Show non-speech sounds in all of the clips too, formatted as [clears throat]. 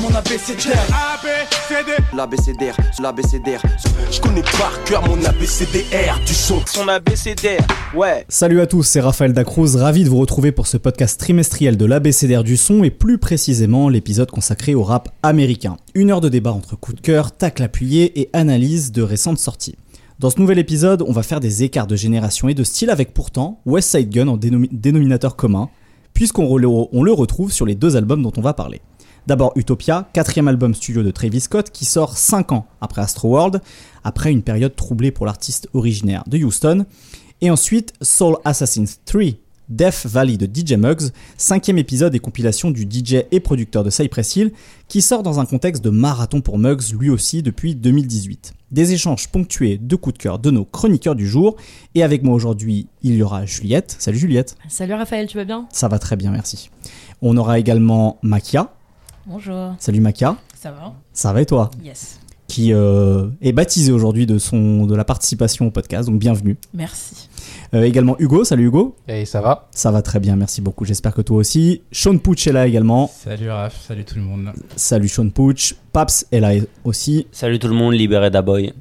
mon abécédaire. L'abécédaire, l'abécédaire. Je connais par cœur mon abécédaire du son. Son abécédaire, ouais. Salut à tous, c'est Raphaël Dacruz, ravi de vous retrouver pour ce podcast trimestriel de l'abécédaire du son et plus précisément l'épisode consacré au rap américain. Une heure de débat entre coup de cœur, tacle appuyé et analyse de récentes sorties. Dans ce nouvel épisode, on va faire des écarts de génération et de style avec pourtant West Side Gun en dénomi- dénominateur commun, puisqu'on le retrouve sur les deux albums dont on va parler. D'abord Utopia, quatrième album studio de Travis Scott, qui sort 5 ans après Astroworld, après une période troublée pour l'artiste originaire de Houston. Et ensuite Soul Assassins 3, Death Valley de DJ Muggs, cinquième épisode et compilation du DJ et producteur de Cypress Hill, qui sort dans un contexte de marathon pour Muggs lui aussi depuis 2018. Des échanges ponctués de coups de cœur de nos chroniqueurs du jour. Et avec moi aujourd'hui, il y aura Juliette. Salut Juliette. Salut Raphaël, tu vas bien? Ça va très bien, merci. On aura également Makia. Bonjour. Salut Makia. Ça va Ça va et toi Yes. Qui euh, est baptisé aujourd'hui de, son, de la participation au podcast, donc bienvenue. Merci. Euh, également Hugo. Salut Hugo. Et ça va Ça va très bien, merci beaucoup. J'espère que toi aussi. Sean Pooch est là également. Salut Raph, salut tout le monde. Salut Sean Pooch. Paps est là aussi. Salut tout le monde, libéré d'Aboy.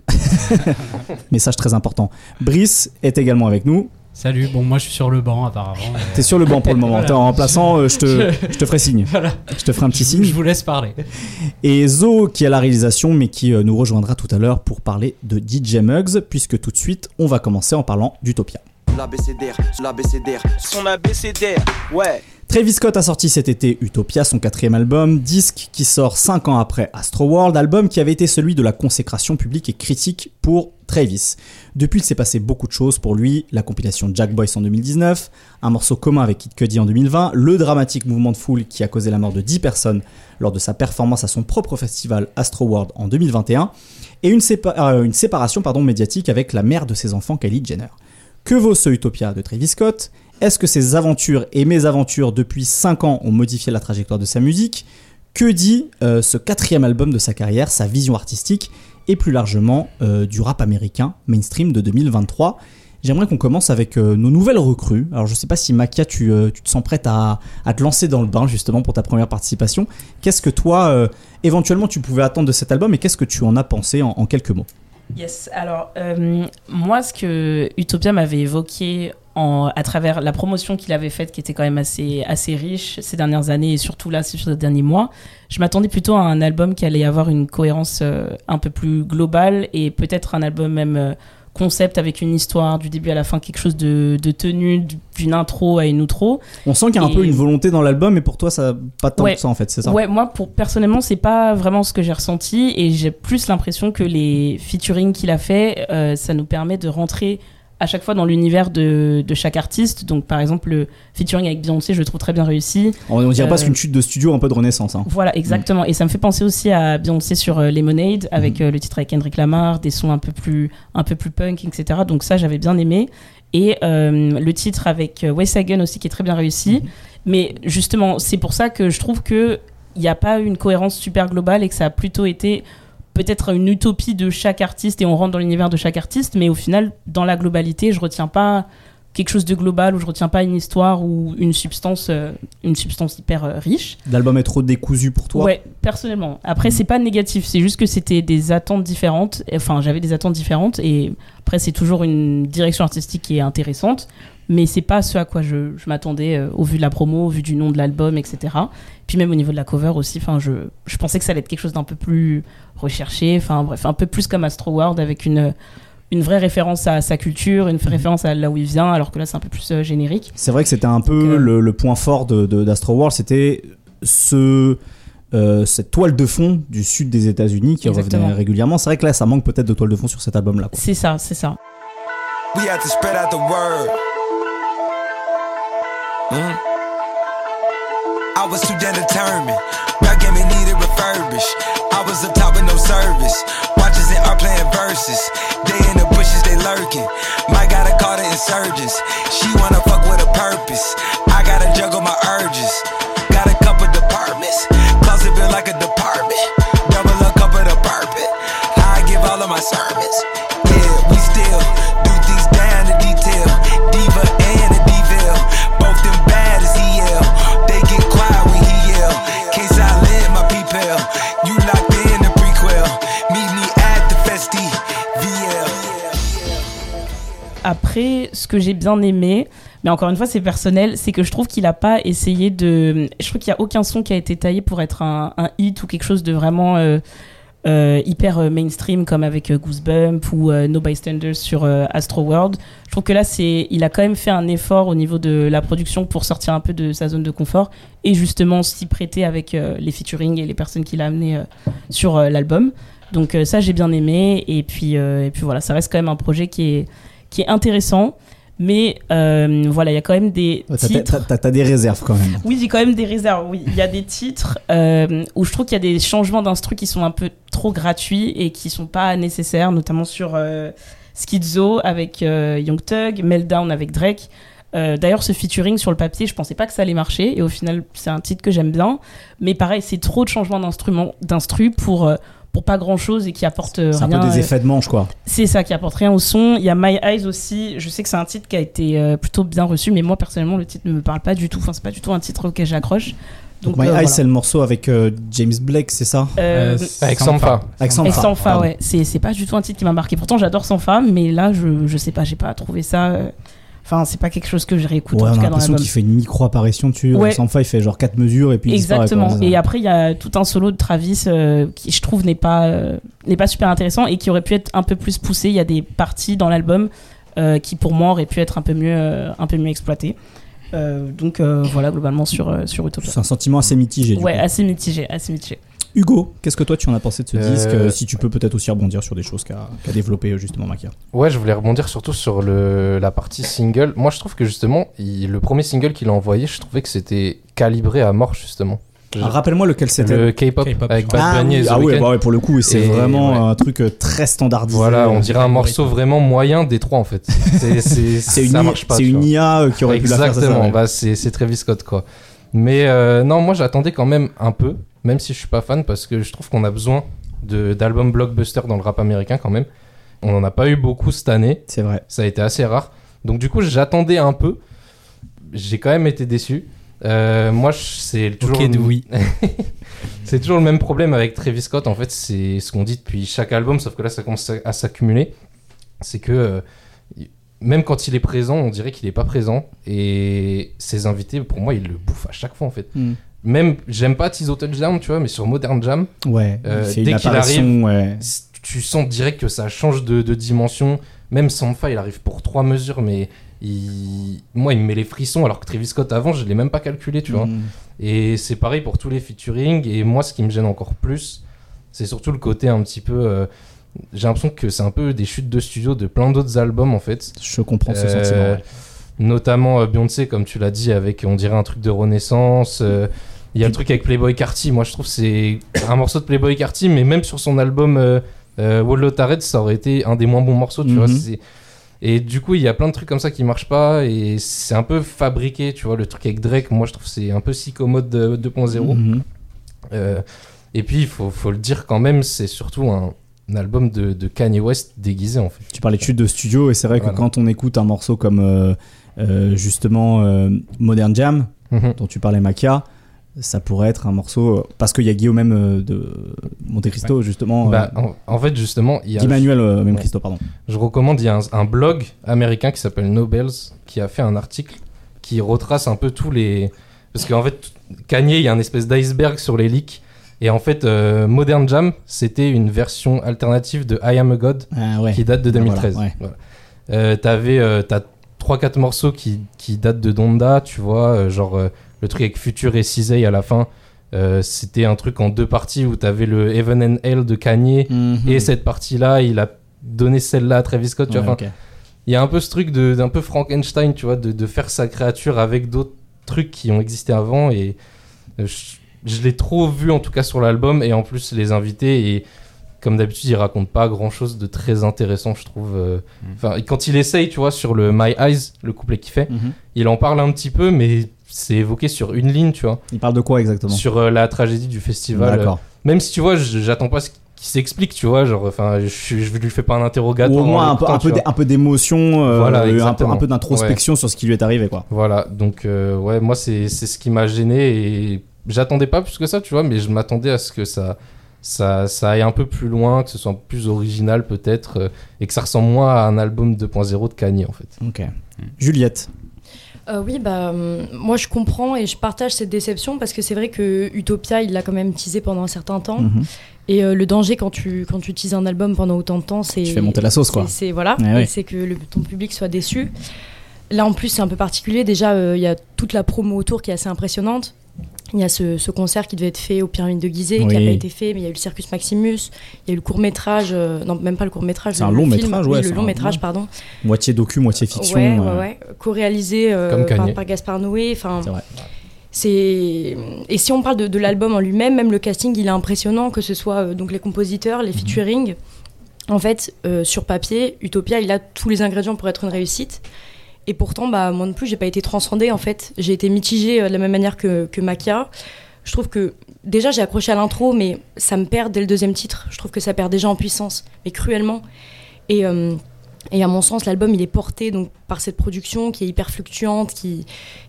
[laughs] Message très important. Brice est également avec nous. Salut, bon moi je suis sur le banc apparemment. [laughs] T'es sur le banc pour le moment. Voilà. T'es en remplaçant, euh, je, te, Je- te ferai signe. Voilà. Je te ferai un petit signe. Je vous laisse parler. Et Zo qui est à la réalisation mais qui euh, nous rejoindra tout à l'heure pour parler de DJ Muggs puisque tout de suite on va commencer en parlant d'Utopia. L'abécédaire. Son ouais. Travis Scott a sorti cet été Utopia, son quatrième album, disque qui sort 5 ans après Astroworld, album qui avait été celui de la consécration publique et critique pour Travis. Depuis, il s'est passé beaucoup de choses pour lui, la compilation Jack Boys en 2019, un morceau commun avec Kid Cudi en 2020, le dramatique mouvement de foule qui a causé la mort de 10 personnes lors de sa performance à son propre festival Astroworld en 2021, et une, euh, séparation médiatique avec la mère de ses enfants, Kylie Jenner. Que vaut ce Utopia de Travis Scott? Est-ce que ses aventures et mes aventures depuis 5 ans ont modifié la trajectoire de sa musique? Que dit euh, ce quatrième album de sa carrière, sa vision artistique et plus largement euh, du rap américain mainstream de 2023 J'aimerais qu'on commence avec euh, nos nouvelles recrues. Alors je sais pas si Makia, tu, te sens prête à, te lancer dans le bain justement pour ta première participation. Qu'est-ce que toi, éventuellement, tu pouvais attendre de cet album et qu'est-ce que tu en as pensé en- quelques mots? Yes, alors moi ce que Utopia m'avait évoqué en, à travers la promotion qu'il avait faite, qui était quand même assez, assez riche ces dernières années et surtout là sur les derniers mois, je m'attendais plutôt à un album qui allait avoir une cohérence euh, un peu plus globale et peut-être un album même euh, concept avec une histoire du début à la fin, quelque chose de, de tenu, d'une intro à une outro. On sent qu'il y a un peu une volonté dans l'album et pour toi, ça pas tant Ouais. que ça en fait, c'est ça? Ouais, moi, pour, personnellement, c'est pas vraiment ce que j'ai ressenti et j'ai plus l'impression que les featuring qu'il a fait, euh, ça nous permet de rentrer à chaque fois dans l'univers de, de chaque artiste. Donc, par exemple, le featuring avec Beyoncé, je le trouve très bien réussi. On, on dirait Euh, presque une chute de studio un peu de renaissance. hein. Voilà, exactement. Et ça me fait penser aussi à Beyoncé sur euh, Lemonade, avec euh, le titre avec Kendrick Lamar, des sons un peu plus, un peu plus punk, etc. Donc ça, j'avais bien aimé. Et euh, le titre avec euh, Wes Hagen aussi, qui est très bien réussi. Mais justement, c'est pour ça que je trouve que il n'y a pas une cohérence super globale et que ça a plutôt été peut-être une utopie de chaque artiste et on rentre dans l'univers de chaque artiste, mais au final, dans la globalité, je retiens pas quelque chose de global ou je retiens pas une histoire ou une substance, euh, une substance hyper euh, riche. L'album est trop décousu pour toi? Ouais, personnellement. Après, c'est pas négatif, c'est juste que c'était des attentes différentes. Enfin, j'avais des attentes différentes et après, c'est toujours une direction artistique qui est intéressante, mais c'est pas ce à quoi je, je m'attendais euh, au vu de la promo, au vu du nom de l'album, etc. Puis même au niveau de la cover aussi, enfin, je, je pensais que ça allait être quelque chose d'un peu plus recherché, enfin bref, un peu plus comme Astro World avec une une vraie référence à sa culture, une vraie référence à là où il vient, alors que là c'est un peu plus euh, générique. C'est vrai que c'était un peu Donc, euh, le, le point fort de, de- d'Astro World, c'était ce, euh, cette toile de fond du sud des États-Unis qui Exactement. revenait régulièrement. C'est vrai que là, ça manque peut-être de toile de fond sur cet album-là. quoi. C'est ça, c'est ça. We had to spread out the word. Mm. I was too damn determined. Rap game needed refurbished. I was up top with no service. Watches and art playing verses. They in the bushes, they lurking. Might gotta call the insurgents. She wanna fuck with a purpose. I gotta juggle my urges. Got a couple departments. Closet built like a department. Double a cup of the purpose. I give all of my sermons. Après, ce que j'ai bien aimé, mais encore une fois, c'est personnel, c'est que je trouve qu'il a pas essayé de. Je trouve qu'il y a aucun son qui a été taillé pour être un, hit ou quelque chose de vraiment. euh, euh, hyper euh, mainstream comme avec euh, Goosebump ou No Bystanders sur Astro World. Je trouve que là, c'est, il a quand même fait un effort au niveau de la production pour sortir un peu de sa zone de confort et justement s'y prêter avec les featuring et les personnes qu'il a amenées sur l'album. Donc ça, j'ai bien aimé et puis et puis voilà, ça reste quand même un projet qui est qui est intéressant, mais euh, voilà, il y a quand même des T'as- titres. T'as t'as des réserves quand même. Oui, j'ai quand même des réserves. Oui, il y a des titres euh, où je trouve qu'il y a des changements d'instru qui sont un peu trop gratuits et qui sont pas nécessaires, notamment sur euh, Schizo avec euh, Young Thug, Meltdown avec Drake. D'ailleurs, ce featuring sur le papier, je pensais pas que ça allait marcher et au final, c'est un titre que j'aime bien. Mais pareil, c'est trop de changements d'instruments, d'instru pour pour pas grand chose et qui apporte euh, C'est un rien. peu des euh, effets de manche, quoi. c'est ça qui apporte rien au son. Il y a My Eyes aussi. Je sais que c'est un titre qui a été euh, plutôt bien reçu, mais moi personnellement le titre ne me parle pas du tout. Enfin, c'est pas du tout un titre auquel j'accroche. Donc, My euh, Eyes, voilà. c'est le morceau avec euh, James Blake, c'est ça? Euh, Avec Sampha. Avec Sanfa, ouais. C'est c'est pas du tout un titre qui m'a marqué. Pourtant, j'adore Sanfa, mais là, je, je sais pas, j'ai pas trouvé ça. euh, Enfin, c'est pas quelque chose que je réécoute Ouais, en on tout a cas dans l'impression qu'il fait une micro-apparition dessus. Ouais. Sampha, il fait genre 4 mesures et puis. Exactement. Et après, il y a tout un solo de Travis euh, qui, je trouve, n'est pas, euh, n'est pas super intéressant et qui aurait pu être un peu plus poussé. Il y a des parties dans l'album euh, qui, pour moi, auraient pu être un peu mieux, un peu mieux exploitées. Donc voilà, globalement, sur, sur Utopia. C'est un sentiment assez mitigé. du Ouais, coup. assez mitigé, assez mitigé. Hugo, qu'est-ce que toi tu en as pensé de ce Euh, disque euh, Si tu peux peut-être aussi rebondir sur des choses qu'a qu'a développé euh, justement Makia. Ouais, je voulais rebondir surtout sur le, la partie single. Moi, je trouve que justement, il- le premier single qu'il a envoyé, je trouvais que c'était calibré à mort, justement. Je- Ah, Rappelle-moi lequel c'était. le K-pop avec Bad ah, Bunny oui, et The ah ouais, bah ouais, pour le coup, c'est vraiment ouais. un truc très standardisé. Voilà, on dirait un morceau vraiment moyen des trois en fait. [laughs] C'est, une, ça I- marche pas. c'est une. IA qui aurait pu la faire. Exactement, bah, c'est, c'est Travis Scott quoi. Mais euh, non, moi j'attendais quand même un peu, même si je suis pas fan, parce que je trouve qu'on a besoin d'albums blockbuster dans le rap américain quand même. On en a pas eu beaucoup cette année, C'est vrai. ça a été assez rare. Donc du coup j'attendais un peu. J'ai quand même été déçu. Euh, moi c'est toujours Ok, le- oui. [laughs] c'est toujours le même problème avec Travis Scott. En fait, c'est ce qu'on dit depuis chaque album, sauf que là, ça commence à, s'accumuler. C'est que euh, même quand il est présent, on dirait qu'il n'est pas présent. Et ses invités, pour moi, ils le bouffent à chaque fois, en fait. Hmm. Même, j'aime pas Tizo Touchdown, tu vois, mais sur Modern Jam, Ouais. Euh, dès qu'il ouais. c- tu sens direct que ça change de, de dimension. Même Sampha, il arrive pour trois mesures, mais il... moi, il me met les frissons, alors que Travis Scott, avant, je l'ai même pas calculé, tu vois. Mm. Et c'est pareil pour tous les featuring. Et moi, ce qui me gêne encore plus, c'est surtout le côté un petit peu. euh, J'ai l'impression que c'est un peu des chutes de studio de plein d'autres albums en fait. Je comprends ce Euh, sentiment. ouais. Notamment euh, Beyoncé, comme tu l'as dit, avec on dirait un truc de renaissance. euh, Il y a le truc avec Playboy Carty. Moi, je trouve c'est un morceau de Playboy Carty, mais même sur son album euh, euh, Tarred, ça aurait été un des moins bons morceaux, tu Mhm. vois. c'est- Et du coup, il y a plein de trucs comme ça qui marchent pas et c'est un peu fabriqué, tu vois. Le truc avec Drake, moi, je trouve c'est un peu psychomode euh, 2.0. Mhm. Euh, et puis, il faut, faut le dire quand même, c'est surtout un, un album de, de Kanye West déguisé en fait. Tu parlais de chute de studio et c'est vrai Voilà. que quand on écoute un morceau comme justement euh, Modern Jam, Mhm. dont tu parlais Makia, ça pourrait être un morceau euh, parce qu'il y a Guillaume même euh, de Monte Cristo justement. euh, Bah, en, en fait, justement, il y a, Guy Manuel euh, même Ouais. Cristo pardon. je recommande, il y a un, un blog américain qui s'appelle Nobels qui a fait un article qui retrace un peu tous les. Parce qu'en fait, Kanye, il y a un espèce d'iceberg sur les leaks. Et en fait, euh, Modern Jam, c'était une version alternative de I Am a God Ah ouais. qui date de Ah, voilà, 2013. ouais. Voilà. Euh, T'avais, euh, t'as 3-4 morceaux qui, qui datent de Donda, tu vois, euh, genre euh, le truc avec Future et Cisey à la fin. euh, c'était un truc en deux parties où t'avais le Heaven and Hell de Kanye Mhm. et cette partie-là, il a donné celle-là à Travis Scott. Tu vois, Ouais, il y a un peu ce truc de- d'un peu Frankenstein, tu vois, de, de faire sa créature avec d'autres trucs qui ont existé avant. Et je, je l'ai trop vu en tout cas sur l'album. Et en plus, les invités, et comme d'habitude, il raconte pas grand chose de très intéressant, je trouve. euh. Enfin, et quand il essaye, tu vois, sur le My Eyes, le couplet qu'il fait, Mhm. il en parle un petit peu, mais c'est évoqué sur une ligne, tu vois, Il parle de quoi exactement? Sur euh, la tragédie du festival. D'accord. Même si tu vois, j'attends pas ce qui s'explique, tu vois, genre, enfin, je, je lui fais pas un Ou interrogatoire. au moins un peu, un d'émotion, euh, Voilà, un peu, d'introspection sur ce qui lui est arrivé quoi. Voilà, donc euh, ouais, moi c'est c'est ce qui m'a gêné et j'attendais pas plus que ça, tu vois, mais je m'attendais à ce que ça ça, ça aille un peu plus loin, que ce soit plus original peut-être, euh, et que ça ressemble moins à un album 2.0 de Kanye en fait. Ok. Juliette. Euh, oui, bah, hum, moi je comprends et je partage cette déception parce que c'est vrai que Utopia, il l'a quand même teasé pendant un certain temps. Mhm. Et euh, le danger quand tu, quand tu utilises un album pendant autant de temps, c'est. Tu fais monter la sauce, quoi. c'est- voilà, et c'est que le- ton public soit déçu. Là en plus, c'est un peu particulier. Déjà, euh, il y a toute la promo autour qui est assez impressionnante. Il y a ce, ce concert qui devait être fait aux Pyramides de Gizeh, qui n'a Oui. pas été fait, mais il y a eu le Circus Maximus, il y a eu le court métrage, non même pas le court métrage, C'est un le long film, métrage, oui, ouais, le c'est long un- métrage, pardon. Moitié docu, moitié fiction. Ouais, ouais, euh, ouais. Co-réalisé euh, par, Gaspard Noé. Enfin, C'est et si on parle de, de l'album en lui-même, même le casting, il est impressionnant, que ce soit euh, donc les compositeurs, Mhm. les featuring. En fait, euh, sur papier, Utopia, il a tous les ingrédients pour être une réussite. Et pourtant, bah, moi non plus, j'ai pas été transcendée. En fait, j'ai été mitigée euh, de la même manière que, que Makia. Je trouve que déjà j'ai accroché à l'intro, mais ça me perd dès le deuxième titre. Je trouve que ça perd déjà en puissance, mais cruellement. Et euh, et à mon sens, l'album il est porté donc par cette production qui est hyper fluctuante, qui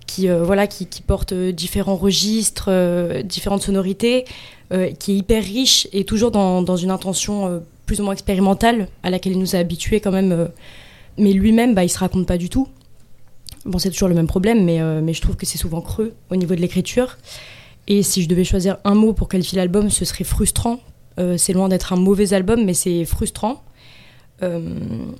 qui euh, voilà qui, qui porte différents registres, différentes sonorités, qui est hyper riche et toujours dans, dans une intention plus ou moins expérimentale à laquelle il nous a habitués quand même. mais lui-même, bah, il se raconte pas du tout. Bon, c'est toujours le même problème, mais, euh, mais je trouve que c'est souvent creux au niveau de l'écriture. Et si je devais choisir un mot pour qualifier l'album, ce serait frustrant. Euh, c'est loin d'être un mauvais album, mais c'est frustrant. Euh,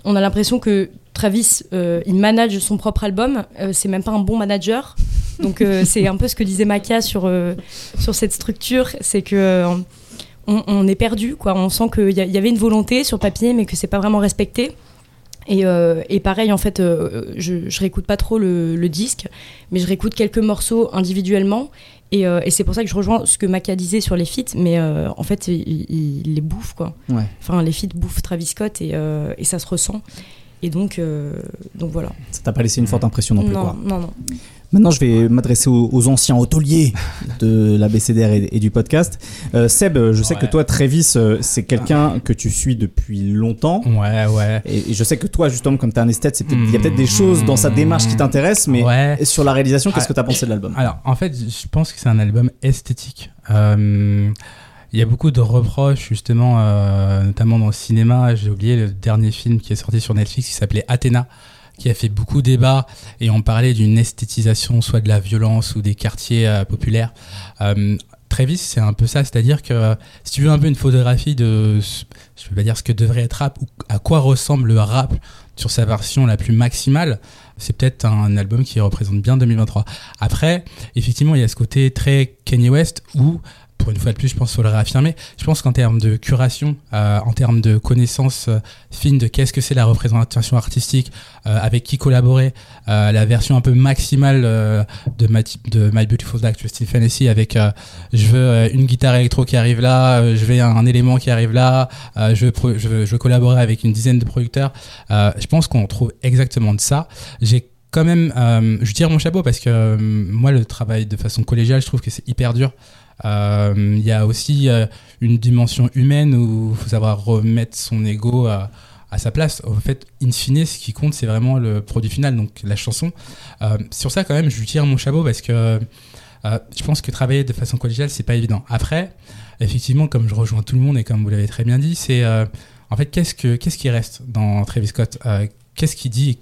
on a l'impression que Travis, il manage son propre album. C'est même pas un bon manager. Donc [laughs] c'est un peu ce que disait Makia sur, sur cette structure, c'est que on, on est perdu, quoi. On sent qu'il y, y avait une volonté sur papier, mais que c'est pas vraiment respecté. Et, euh, et pareil, en fait, euh, je, je réécoute pas trop le, le disque, mais je réécoute quelques morceaux individuellement. Et, euh, et c'est pour ça que je rejoins ce que Maca disait sur les feats, mais en fait, il, les bouffe, quoi. Ouais. Enfin, les feats bouffent Travis Scott et, et ça se ressent. Et donc, donc voilà. Ça t'a pas laissé une forte impression non plus, non, quoi. non, non. Maintenant, je vais m'adresser aux, aux anciens hôteliers de la BCDR et, et du podcast. Euh, Seb, je sais Ouais. que toi, Travis, euh, c'est quelqu'un que tu suis depuis longtemps. Ouais, ouais. Et, et je sais que toi, justement, comme tu es un esthète, il y a peut-être des choses dans sa démarche qui t'intéressent, mais Ouais. sur la réalisation, qu'est-ce Ah, que tu as pensé de l'album? Alors, en fait, je pense que c'est un album esthétique. Euh, Il y a beaucoup de reproches, justement, euh, notamment dans le cinéma. J'ai oublié le dernier film qui est sorti sur Netflix qui s'appelait Athéna, qui a fait beaucoup débat et on parlait d'une esthétisation, soit de la violence ou des quartiers euh, populaires. Euh, Travis, c'est un peu ça, c'est-à-dire que euh, si tu veux un peu une photographie de, je vais pas dire ce que devrait être rap ou à quoi ressemble le rap sur sa version la plus maximale, c'est peut-être un album qui représente bien 2023. Après, effectivement, il y a ce côté très Kanye West où, pour une fois de plus, je pense qu'il faut le réaffirmer. Je pense qu'en termes de curation, euh, en termes de connaissances euh, fines de qu'est-ce que c'est la représentation artistique, euh, avec qui collaborer, euh, la version un peu maximale euh, de, My, de My Beautiful Dark Twisted Fantasy avec euh, je veux une guitare électro qui arrive là, je veux un, élément qui arrive là, je, veux je, veux, je veux collaborer avec une dizaine de producteurs. Je pense qu'on trouve exactement de ça. J'ai quand même, je tire mon chapeau parce que moi, le travail de façon collégiale, je trouve que c'est hyper dur. Euh, Il y a aussi euh, une dimension humaine où il faut savoir remettre son ego à, sa place. En fait, in fine, ce qui compte, c'est vraiment le produit final, donc la chanson. Euh, sur ça, quand même, je lui tire mon chapeau parce que je pense que travailler de façon collégiale, c'est pas évident. Après, effectivement, comme je rejoins tout le monde et comme vous l'avez très bien dit, c'est en fait qu'est-ce que qu'est-ce qui reste dans Travis Scott? Qu'est-ce qu'il dit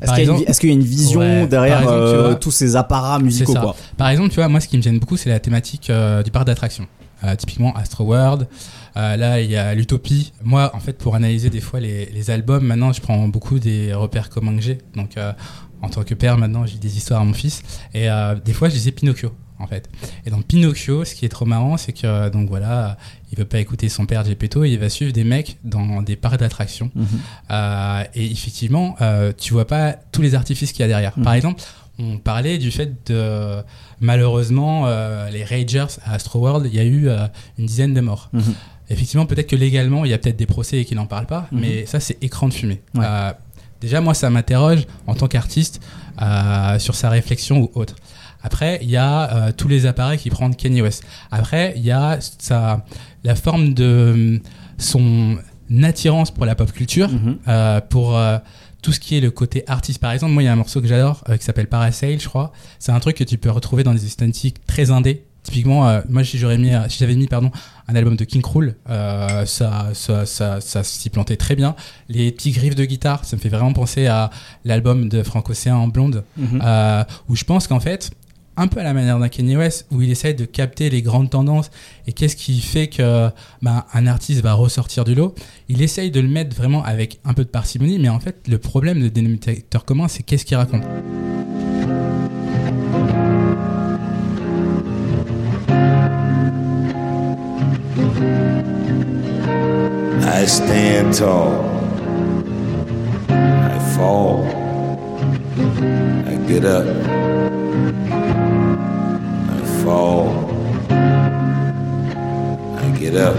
Est-ce qu'il y, a une exemple- vi- est-ce qu'il y a une vision Ouais, derrière exemple, euh, vois, tous ces apparats musicaux quoi Par exemple, tu vois, moi, ce qui me gêne beaucoup, c'est la thématique euh, du parc d'attractions. Euh, typiquement Astro World. Là, il y a l'Utopie. Moi, en fait, pour analyser des fois les, les albums, maintenant, je prends beaucoup des repères communs que j'ai. Donc, en tant que père, maintenant, j'ai des histoires à mon fils. Et des fois, je disais Pinocchio, en fait. Et dans Pinocchio, ce qui est trop marrant, c'est que, euh, donc voilà, il veut pas écouter son père Gepetto et il va suivre des mecs dans des parcs d'attractions. Mhm. Euh, et effectivement, euh, tu vois pas tous les artifices qu'il y a derrière. Mhm. Par exemple, on parlait du fait de malheureusement euh, les Ragers à Astroworld, il y a eu une dizaine de morts. Mhm. Effectivement, peut-être que légalement, il y a peut-être des procès et qu'ils n'en parlent pas, mais ça, c'est écran de fumée. Ouais. Déjà, moi, ça m'interroge en tant qu'artiste sur sa réflexion ou autre. Après, il y a euh, tous les appareils qui prennent Kanye West. Après, il y a sa, la forme de son attirance pour la pop culture, Mhm. euh, pour euh, tout ce qui est le côté artiste. Par exemple, moi, il y a un morceau que j'adore euh, qui s'appelle Parasail, je crois. C'est un truc que tu peux retrouver dans des esthétiques très indé, Typiquement, euh, moi, si j'aurais mis, si j'avais mis, pardon, un album de King Krul, euh, ça, ça, ça, ça s'y plantait très bien. Les petits griffes de guitare, ça me fait vraiment penser à l'album de Frank Océan en blonde, euh, où je pense qu'en fait, un peu à la manière d'un Kanye West, où il essaye de capter les grandes tendances et qu'est-ce qui fait que ben, un artiste va ressortir du lot? Il essaye de le mettre vraiment avec un peu de parcimonie, mais en fait, le problème de dénominateur commun, c'est qu'est-ce qu'il raconte? Fall. I get up.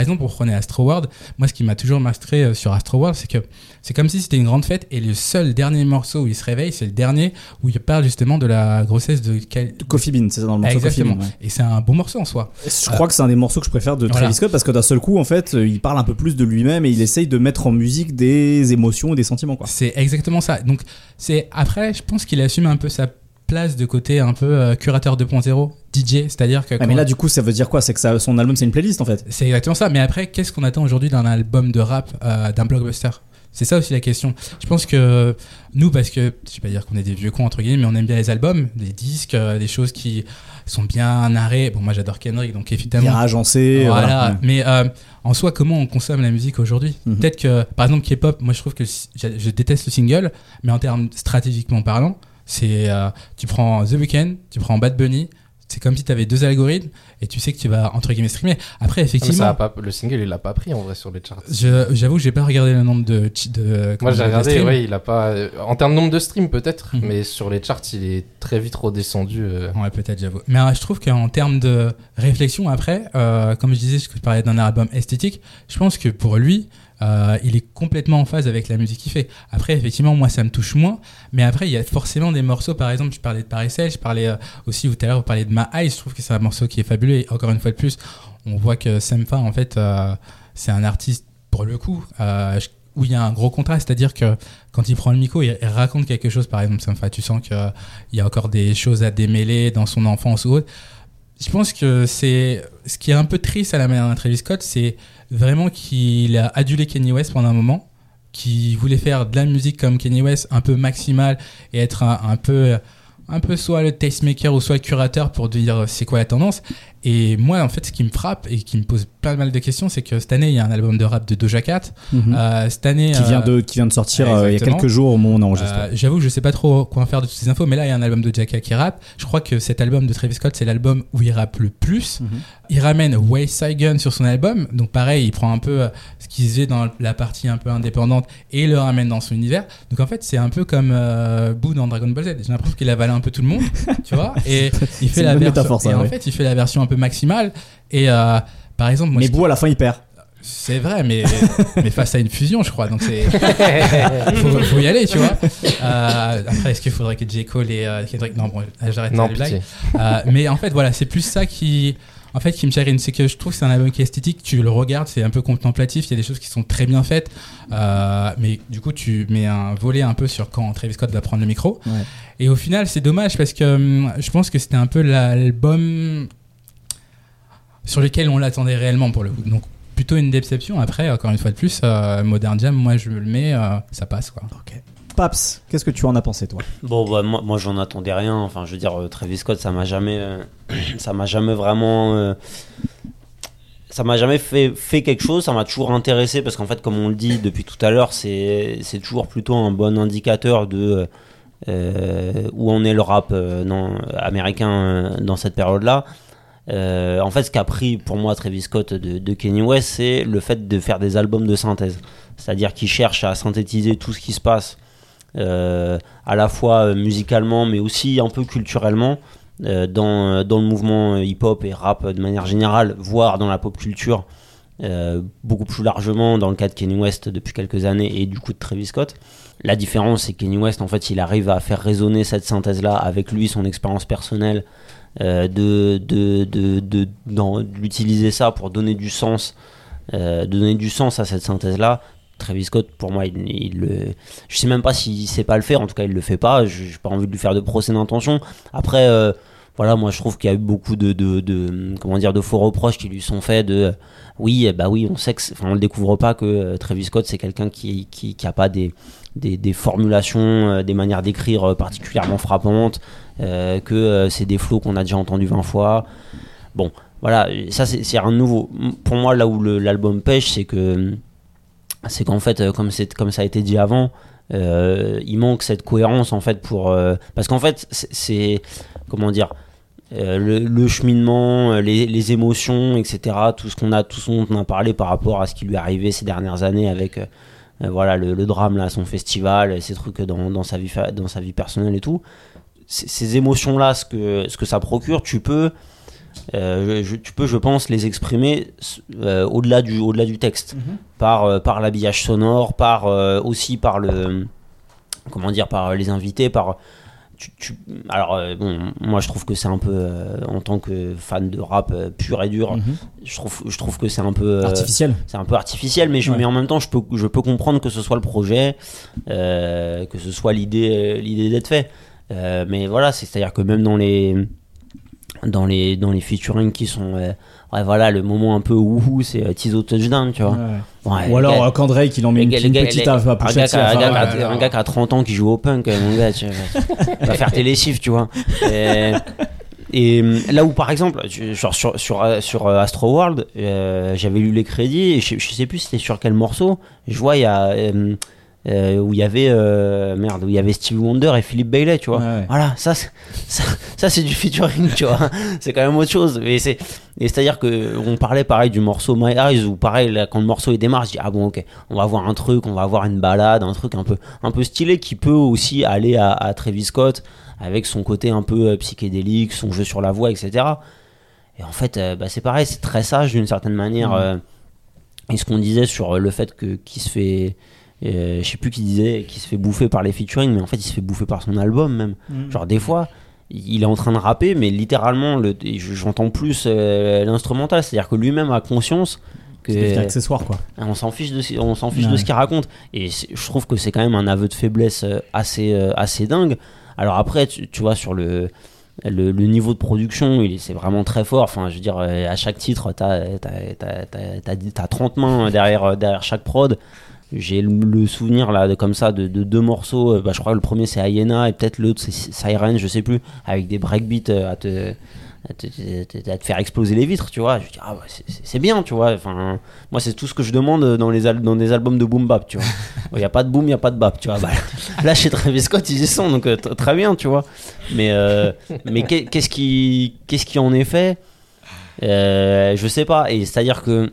Exemple, pour prenez Astro World, moi ce qui m'a toujours mastré euh, sur Astro World, c'est que c'est comme si c'était une grande fête et le seul dernier morceau où il se réveille, c'est le dernier où il parle justement de la grossesse de, quel... Coffee Bean, c'est ça dans le morceau Exactement. Bean, ouais. Et c'est un bon morceau en soi. Je crois que c'est un des morceaux que je préfère de Voilà. Travis Scott parce que d'un seul coup, en fait, euh, il parle un peu plus de lui-même et il essaye de mettre en musique des émotions et des sentiments. C'est exactement ça. Donc c'est après, je pense qu'il assume un peu sa place de côté un peu euh, curateur 2.0, DJ, c'est-à-dire que Ah, mais là, du coup, ça veut dire quoi? C'est que ça- son album, c'est une playlist en fait. C'est exactement ça. Mais après, qu'est-ce qu'on attend aujourd'hui d'un album de rap, euh, d'un blockbuster? C'est ça aussi la question. Je pense que nous, parce que je vais pas dire qu'on est des vieux cons entre guillemets, mais on aime bien les albums, les disques, euh, des choses qui sont bien narrées. Bon, moi j'adore Kendrick, donc évidemment. Bien agencé. Voilà. voilà, ouais. Mais euh, en soi, comment on consomme la musique aujourd'hui? Mhm. Peut-être que, par exemple, K-pop, moi je trouve que je, déteste le single, mais en termes stratégiquement parlant, c'est euh, tu prends The Weeknd, tu prends Bad Bunny, c'est comme si tu avais deux algorithmes et tu sais que tu vas entre guillemets streamer. Après, Ah, effectivement, ça a pas, le single, il l'a pas pris en vrai sur les charts. je- j'avoue, j'ai pas regardé le nombre de. Moi j'ai regardé, ouais, il a pas. euh, En termes de nombre de streams peut-être, Mhm. mais sur les charts, il est très vite redescendu. euh. Ouais, peut-être, j'avoue. Mais euh, je trouve qu'en termes de réflexion, après, euh, comme je disais, je parlais d'un album esthétique, je pense que pour lui, euh, il est complètement en phase avec la musique qu'il fait. Après, effectivement, moi, ça me touche moins. Mais après, il y a forcément des morceaux, par exemple, je parlais de Paris Cell, je parlais euh, aussi tout à l'heure, vous parliez de Ma Eyes, je trouve que c'est un morceau qui est fabuleux. Et encore une fois de plus, on voit que Semfa, en fait, euh, c'est un artiste, pour le coup, euh, où il y a un gros contraste, c'est-à-dire que quand il prend le micro, il, raconte quelque chose, par exemple, Semfa, tu sens qu'il y a encore des choses à démêler dans son enfance ou autre. Je pense que c'est ce qui est un peu triste à la manière d'un Travis Scott, c'est vraiment qu'il a adulé Kanye West pendant un moment, qui voulait faire de la musique comme Kanye West, un peu maximale et être un, un peu un peu soit le tastemaker ou soit le curateur pour dire c'est quoi la tendance. Et moi, en fait, ce qui me frappe et qui me pose plein de mal de questions, c'est que cette année, il y a un album de rap de Doja Cat. Mhm. Euh, cette année, qui, vient euh, de, qui vient de sortir euh, il y a quelques jours au moment où on enregistre. euh, J'avoue, que je sais pas trop quoi en faire de toutes ces infos, mais là, il y a un album de Jacka qui rappe. Je crois que cet album de Travis Scott, c'est l'album où il rappe le plus. Mhm. Il ramène Side Gun sur son album, donc pareil, il prend un peu euh, ce qui se faisait dans la partie un peu indépendante et il le ramène dans son univers. Donc en fait, c'est un peu comme euh, Boo dans Dragon Ball Z. J'ai l'impression qu'il avalé un peu tout le monde, [laughs] tu vois, et il fait la version. métaphore, ça, et en ouais. fait, il fait la version un peu maximale. Et euh, par exemple, moi, Mais Boo, à la fin, il perd. c'est vrai, mais, [laughs] mais face à une fusion, je crois. Donc c'est. [laughs] faut, faut y aller, tu vois. Euh, après, est-ce qu'il faudrait que J. Cole et euh, Kendrick. Non, bon, j'arrête blagues. pitié. Euh, mais en fait, voilà, c'est plus ça qui. En fait, qui me chagrine, c'est que je trouve que c'est un album qui est esthétique. Tu le regardes, c'est un peu contemplatif. Il y a des choses qui sont très bien faites. Euh, mais du coup, tu mets un volet un peu sur quand Travis Scott va prendre le micro. Ouais. Et au final, c'est dommage parce que hum, je pense que c'était un peu l'album sur lequel on l'attendait réellement pour le coup. Donc plutôt une déception. Après, encore une fois de plus, euh, Modern Jam, moi je le mets, euh, ça passe quoi. Qu'est-ce que tu en as pensé, toi? Bon, bah, moi, moi j'en attendais rien. Enfin, je veux dire, euh, Travis Scott, ça m'a jamais, euh, [clears throat] jamais vraiment, euh, ça m'a jamais fait, fait quelque chose. Ça m'a toujours intéressé parce qu'en fait, comme on le dit depuis tout à l'heure, c'est, toujours plutôt un bon indicateur de où en est le rap non, américain dans cette période-là. En fait, ce qu'a pris pour moi Travis Scott de, de Kanye West, c'est le fait de faire des albums de synthèse. C'est-à-dire qu'il cherche à synthétiser tout ce qui se passe à la fois euh, musicalement mais aussi un peu culturellement euh, dans, euh, dans le mouvement euh, hip-hop et rap euh, de manière générale, voire dans la pop culture euh, beaucoup plus largement dans le cas de Kanye West depuis quelques années et du coup de Travis Scott. La différence c'est que Kanye West en fait il arrive à faire résonner cette synthèse là avec lui, son expérience personnelle, euh, de, de, de, d'utiliser ça pour donner du sens euh, donner du sens à cette synthèse là. Travis Scott, pour moi, il, il le, je sais même pas s'il sait pas le faire. En tout cas, il le fait pas. Je J'ai pas envie de lui faire de procès d'intention. Après, euh, voilà, moi, je trouve qu'il y a eu beaucoup de, de, de- comment dire, de faux reproches qui lui sont faits. De, oui, eh bah oui, on sait enfin, on le découvre pas que euh, Travis Scott, c'est quelqu'un qui, qui, qui a pas des, des, des formulations, euh, des manières d'écrire particulièrement frappantes, que c'est des flots qu'on a déjà entendus 20 fois. Bon, voilà, ça c'est de nouveau. Pour moi, là où l'album pêche, c'est que c'est qu'en fait, euh, comme, comme ça a été dit avant, euh, il manque cette cohérence en fait pour euh, parce qu'en fait c'est- comment dire le, cheminement, les, émotions, etc. Tout ce qu'on a, tout ce dont on a parlé par rapport à ce qui lui est arrivé ces dernières années avec voilà le, le drame là, son festival, ces trucs dans, dans sa vie, dans sa vie personnelle et tout. Ces émotions là, ce que ce que ça procure, tu peux euh, je- tu peux, je pense, les exprimer euh, au-delà du, au-delà du texte, par, euh, par l'habillage sonore, par aussi par le, comment dire, par les invités, par. tu- tu- alors bon, moi je trouve que c'est un peu, en tant que fan de rap pur et dur, Mhm. je trouve, je trouve que c'est un peu Artificiel. C'est un peu artificiel, mais, je, Ouais. mais en même temps, je peux, je peux comprendre que ce soit le projet, que ce soit l'idée, l'idée d'être fait. Mais voilà, c'est- c'est-à-dire que même dans les, dans les, dans les featuring qui sont, euh, ouais, voilà, le moment un peu wouhou, c'est euh, Tizo Touchdown, tu vois. Ouais. Ouais, Ou alors gars- euh, qu'André qui en met une, une gars- petite les- à, un gars, pochette, qui a- un, gars ouais. un gars qui a 30 ans qui joue au punk, euh, mon gars, tu vois, [laughs] va faire lessives, tu vois. Et, et, euh, là où, par exemple, genre sur, sur, euh, sur euh, Astro World, euh, j'avais lu les crédits, et je, je sais plus c'était sur quel morceau, je vois, il y a. euh, où il y avait euh, merde où il y avait Stevie Wonder et Philippe Bailey tu vois. Ouais, ouais. voilà ça c'est- ça, ça, c'est du featuring tu vois. [laughs] C'est quand même autre chose. Mais c'est et c'est à dire que on parlait pareil du morceau My Eyes où pareil là, quand le morceau il démarre je dis ah bon ok on va avoir un truc on va avoir une balade un truc un peu un peu stylé qui peut aussi aller à, à Travis Scott avec son côté un peu euh, psychédélique son jeu sur la voix etc et en fait euh, bah, c'est pareil c'est très sage d'une certaine manière euh, et ce qu'on disait sur le fait que qui se fait je sais plus qui disait qui se fait bouffer par les featuring mais en fait il se fait bouffer par son album même Mhm. genre des fois il est en train de rapper mais littéralement j'entends plus euh, l'instrumental c'est à dire que lui-même a conscience que devient accessoire, quoi. on s'en fiche de ce- on s'en fiche de ce qu'il raconte et c'est- je trouve que c'est quand même un aveu de faiblesse euh, assez euh, assez dingue alors après tu, tu vois sur le le, le niveau de production, c'est vraiment très fort. Enfin, je veux dire, euh, à chaque titre, t'as t'as- t'as- t'as 30 mains derrière, euh, derrière chaque prod. J'ai le, souvenir là de, comme ça de, de deux morceaux. euh, Bah, je crois que le premier c'est Hyena et peut-être l'autre c'est Siren, je sais plus, avec des breakbeats euh, à te, à te, à te faire exploser les vitres, tu vois. Je dis, ah ouais, c'est- c'est c'est bien, tu vois. Enfin, moi, c'est tout ce que je demande dans, les dans des albums de boom bap, tu vois. [laughs] Il n'y a pas de boom, il n'y a pas de bap, tu vois. Bah, là, chez Travis Scott, ils y sont, donc euh, très bien, tu vois. Mais, euh, mais qu'est- qu'est-ce qui, qu'est-ce qui en est fait? Euh, Je sais pas. Et c'est-à-dire que.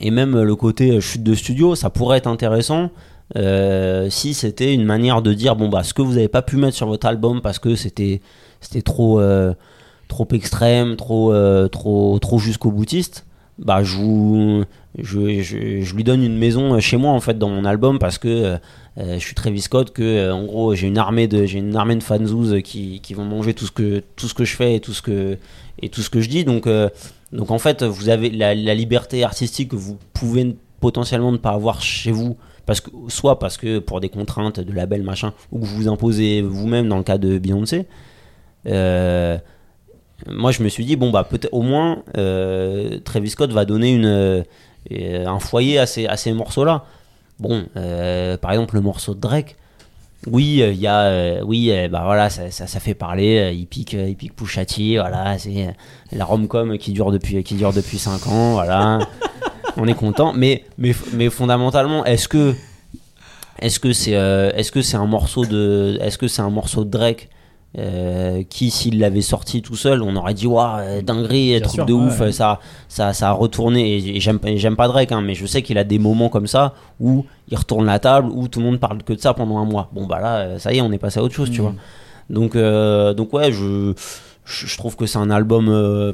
Et même le côté euh, chute de studio, ça pourrait être intéressant. euh, si c'était une manière de dire bon bah ce que vous n'avez pas pu mettre sur votre album parce que c'était c'était trop euh, trop extrême trop euh, trop trop jusqu'au boutiste bah je, vous, je, je, lui donne une maison euh, chez moi en fait dans mon album parce que euh, euh, je suis Travis Scott que euh, en gros j'ai une armée de j'ai une armée de qui, qui vont manger tout ce que tout ce que je fais et tout ce que et tout ce que je dis. Donc euh, donc en fait vous avez la, liberté artistique que vous pouvez potentiellement ne pas avoir chez vous. Parce que soit parce que pour des contraintes de label machin ou que vous vous imposez vous-même dans le cas de Beyoncé euh, moi je me suis dit bon bah peut-être au moins euh, Travis Scott va donner une un foyer à ces, à ces morceaux là bon par exemple le morceau de Drake oui euh, il y a euh, oui euh, bah voilà ça, ça, ça fait parler il pique il pique Pusha T, voilà c'est la rom-com qui dure depuis qui dure depuis 5 ans voilà. On est content mais mais mais fondamentalement est-ce que est-ce que c'est est-ce que c'est un morceau de est-ce que c'est un morceau de Drake euh, qui s'il l'avait sorti tout seul on aurait dit waouh dinguerie truc sûr, de ouais, ouf ouais. ça ça ça a retourné. Et, j'aime j'aime pas Drake hein, mais je sais qu'il a des moments comme ça où il retourne la table où tout le monde parle que de ça pendant un mois. Bon bah là euh, ça y est on est passé à autre chose tu Mhm. vois. Donc euh, donc ouais je je je trouve que c'est un album euh,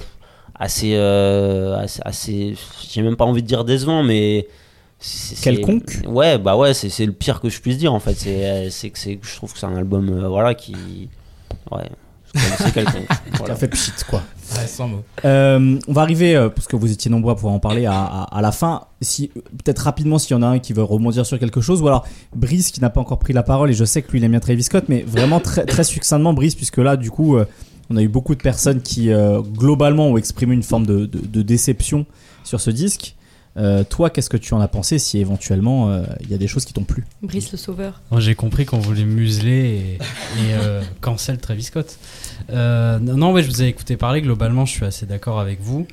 assez assez, assez- j'ai même pas envie de dire décevant mais Quelconque. Ouais bah ouais c'est c'est le pire que je puisse dire en fait. C'est c'est que c'est je trouve que c'est un album voilà qui ouais C'est quelconque. Qui Voilà. a fait pchit, quoi. Ouais, sans mots. Euh, on va arriver, euh, parce que vous étiez nombreux à pouvoir en parler à, à- à la fin. Si, peut-être rapidement, s'il y en a un qui veut rebondir sur quelque chose, ou alors Brice qui n'a pas encore pris la parole, et je sais que lui il aime bien Travis Scott, mais vraiment très, très succinctement, Brice, puisque là, du coup, euh, on a eu beaucoup de personnes qui, euh, globalement, ont exprimé une forme de, de- de déception sur ce disque. Euh, toi, qu'est-ce que tu en as pensé si éventuellement euh, il y a des choses qui t'ont plu Brice le sauveur. Moi, J'ai compris qu'on voulait museler et, et euh, [laughs] cancel Travis Scott. Euh, non, ouais, je vous ai écouté parler. Globalement, je suis assez d'accord avec vous.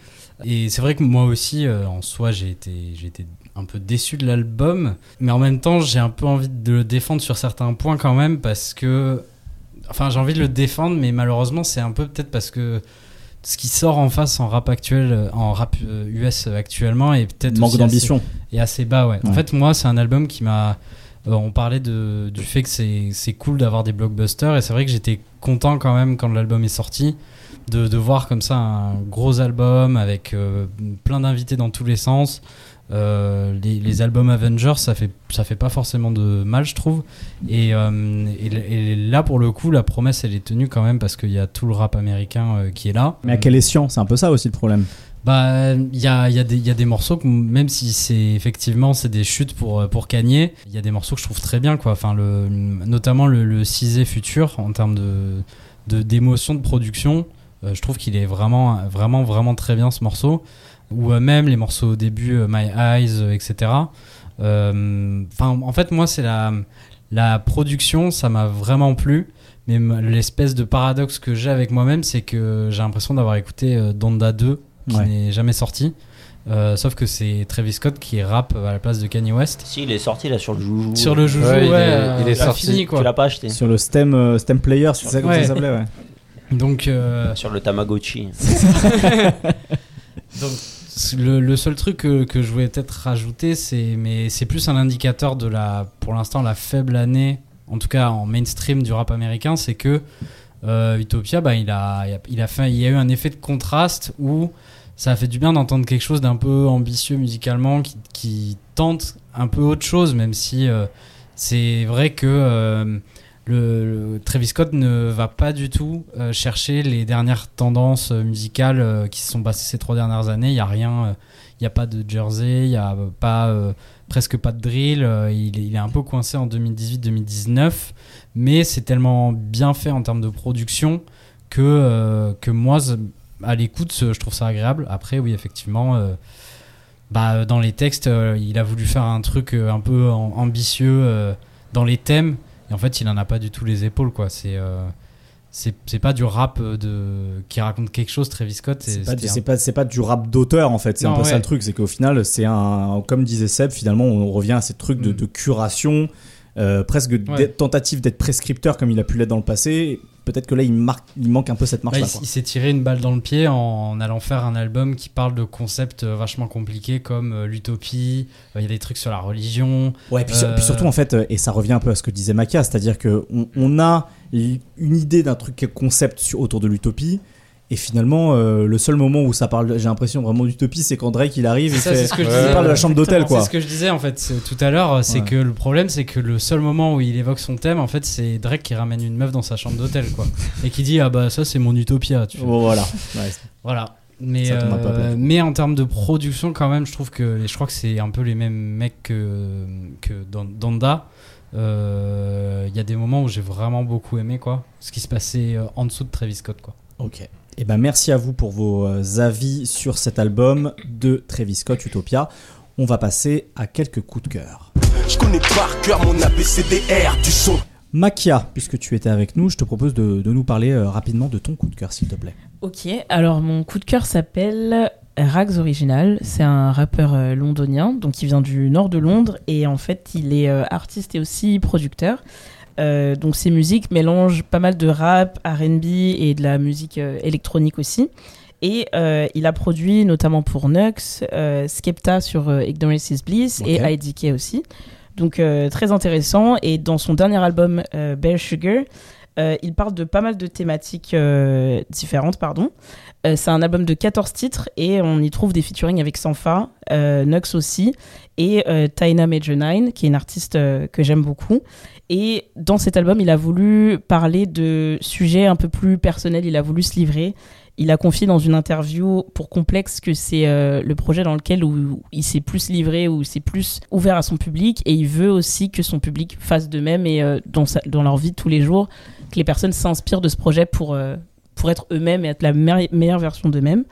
Et c'est vrai que moi aussi, euh, en soi, j'ai été, j'ai été un peu déçu de l'album. Mais en même temps, j'ai un peu envie de le défendre sur certains points quand même parce que. Enfin, j'ai envie de le défendre, mais malheureusement, c'est un peu peut-être parce que ce qui sort en face en rap actuel, euh, en rap euh, US actuellement, est peut-être Manque d'ambition. et assez bas, ouais. En fait, moi, c'est un album qui m'a. euh, on parlait de, du fait que c'est c'est cool d'avoir des blockbusters, et c'est vrai que j'étais content quand même quand l'album est sorti de, de voir comme ça un gros album avec euh, plein d'invités dans tous les sens. Euh, les, les albums Avengers, ça fait, ça fait pas forcément de mal, je trouve. Et, euh, et, et là, pour le coup, la promesse, elle est tenue quand même parce qu'il y a tout le rap américain euh, qui est là. Mais à quel escient C'est un peu ça aussi le problème. Bah, il y a, y, a y a des morceaux que même si c'est effectivement c'est des chutes pour pour Kanye, il y a des morceaux que je trouve très bien quoi. Enfin le notamment le, le Cisé futur en termes de de d'émotion de production, euh, je trouve qu'il est vraiment vraiment vraiment très bien ce morceau. Ou euh, même les morceaux au début, euh, My Eyes, euh, etc. Euh, Enfin en fait moi c'est la la production ça m'a vraiment plu. Mais l'espèce de paradoxe que j'ai avec moi-même, c'est que j'ai l'impression d'avoir écouté euh, Donda 2 qui Ouais. n'est jamais sorti. Euh, sauf que c'est Travis Scott qui rappe à la place de Kanye West. Si, il est sorti là sur le joujou. Sur le joujou, Ouais, ouais, il est- euh, il est sorti. fini, quoi. Tu l'as pas acheté Sur le stem, euh, stem player, c'est ça ça s'appelait, ouais. Donc, euh, Sur le Tamagotchi. [laughs] [laughs] donc le, seul truc que, je voulais peut-être rajouter, c'est mais c'est plus un indicateur de la, pour l'instant, la faible année, en tout cas en mainstream du rap américain, c'est que euh, Utopia, bah, il a, il a, fait, il y a eu un effet de contraste où ça a fait du bien d'entendre quelque chose d'un peu ambitieux musicalement qui, qui tente un peu autre chose, même si euh, c'est vrai que euh, le, Travis Scott ne va pas du tout euh, chercher les dernières tendances euh, musicales euh, qui se sont passées ces trois dernières années. Il n'y a rien, il n'y a pas de Jersey, il n'y a pas, presque pas de drill. il, est- un peu coincé en 2018-2019, mais c'est tellement bien fait en termes de production que, que moi, à l'écoute, je trouve ça agréable. Après, oui, effectivement. bah, dans les textes, il a voulu faire un truc un peu am- ambitieux dans les thèmes, et en fait, il en a pas du tout les épaules, quoi. C'est euh, c'est c'est pas du rap de qui raconte quelque chose, Travis Scott. C'est pas, un- pas, du rap d'auteur en fait, c'est un peu ça le truc, c'est qu'au final, c'est un, comme disait Seb, finalement, on revient à ces trucs de, Mm. de curation, euh, presque Ouais. tentative d'être prescripteur comme il a pu l'être dans le passé. Peut-être que là, il, marque, il manque un peu cette Bah, marche-là. il, il s'est tiré une balle dans le pied en, allant faire un album qui parle de concepts euh, vachement compliqués comme euh, l'utopie. Il y a des trucs sur la religion. Ouais, puis, Euh, puis surtout en fait, et ça revient un peu à ce que disait Maca, c'est-à-dire que on, a une idée d'un truc concept sur- autour de l'utopie, et finalement, euh, le seul moment où ça parle, j'ai l'impression vraiment d'utopie, c'est quand Drake il arrive et Ça, fait- c'est ce que je il disais. parle de la chambre d'hôtel. C'est ce que je disais en fait tout à l'heure. C'est Ouais. que le problème, c'est que le seul moment où il évoque son thème, en fait, c'est Drake qui ramène une meuf dans sa chambre d'hôtel, quoi, et qui dit ah bah ça c'est mon utopia. Tu. Bon, voilà. Ouais, Voilà. Mais, euh, mais en termes de production, quand même, je trouve que je crois que c'est un peu les mêmes mecs que, que dans Donda. Euh, Il y a des moments où j'ai vraiment beaucoup aimé quoi, ce qui se passait en dessous de Travis Scott. Quoi. Ok. Et ben merci à vous pour vos euh, avis sur cet album de Travis Scott Utopia. On va passer à quelques coups de cœur. Je connais par cœur mon ABCDR du son. Makia, puisque tu étais avec nous, je te propose de, de nous parler euh, rapidement de ton coup de cœur, s'il te plaît. Ok, alors mon coup de cœur s'appelle Rags Original. C'est un rappeur euh, londonien, donc il vient du nord de Londres et en fait il est artiste et aussi producteur. Euh, donc ses musiques mélangent pas mal de rap, R&B et de la musique euh, électronique aussi. Et euh, il a produit notamment pour Nux, Skepta sur Ignorance is Bliss et IDK aussi. Donc très intéressant. Et dans son dernier album, Bear Sugar, il parle de pas mal de thématiques différentes, pardon. C'est un album de 14 titres et on y trouve des featuring avec Sanfa, Nux aussi, et Taina Major 9, qui est une artiste que j'aime beaucoup. Et dans cet album, il a voulu parler de sujets un peu plus personnels, il a voulu se livrer. Il a confié dans une interview pour Complexe que c'est euh, le projet dans lequel où il s'est plus livré, où il s'est plus ouvert à son public et il veut aussi que son public fasse de même et euh, dans, sa- dans leur vie de tous les jours, que les personnes s'inspirent de ce projet pour, euh, pour être eux-mêmes et être la meilleure- meilleure version d'eux-mêmes.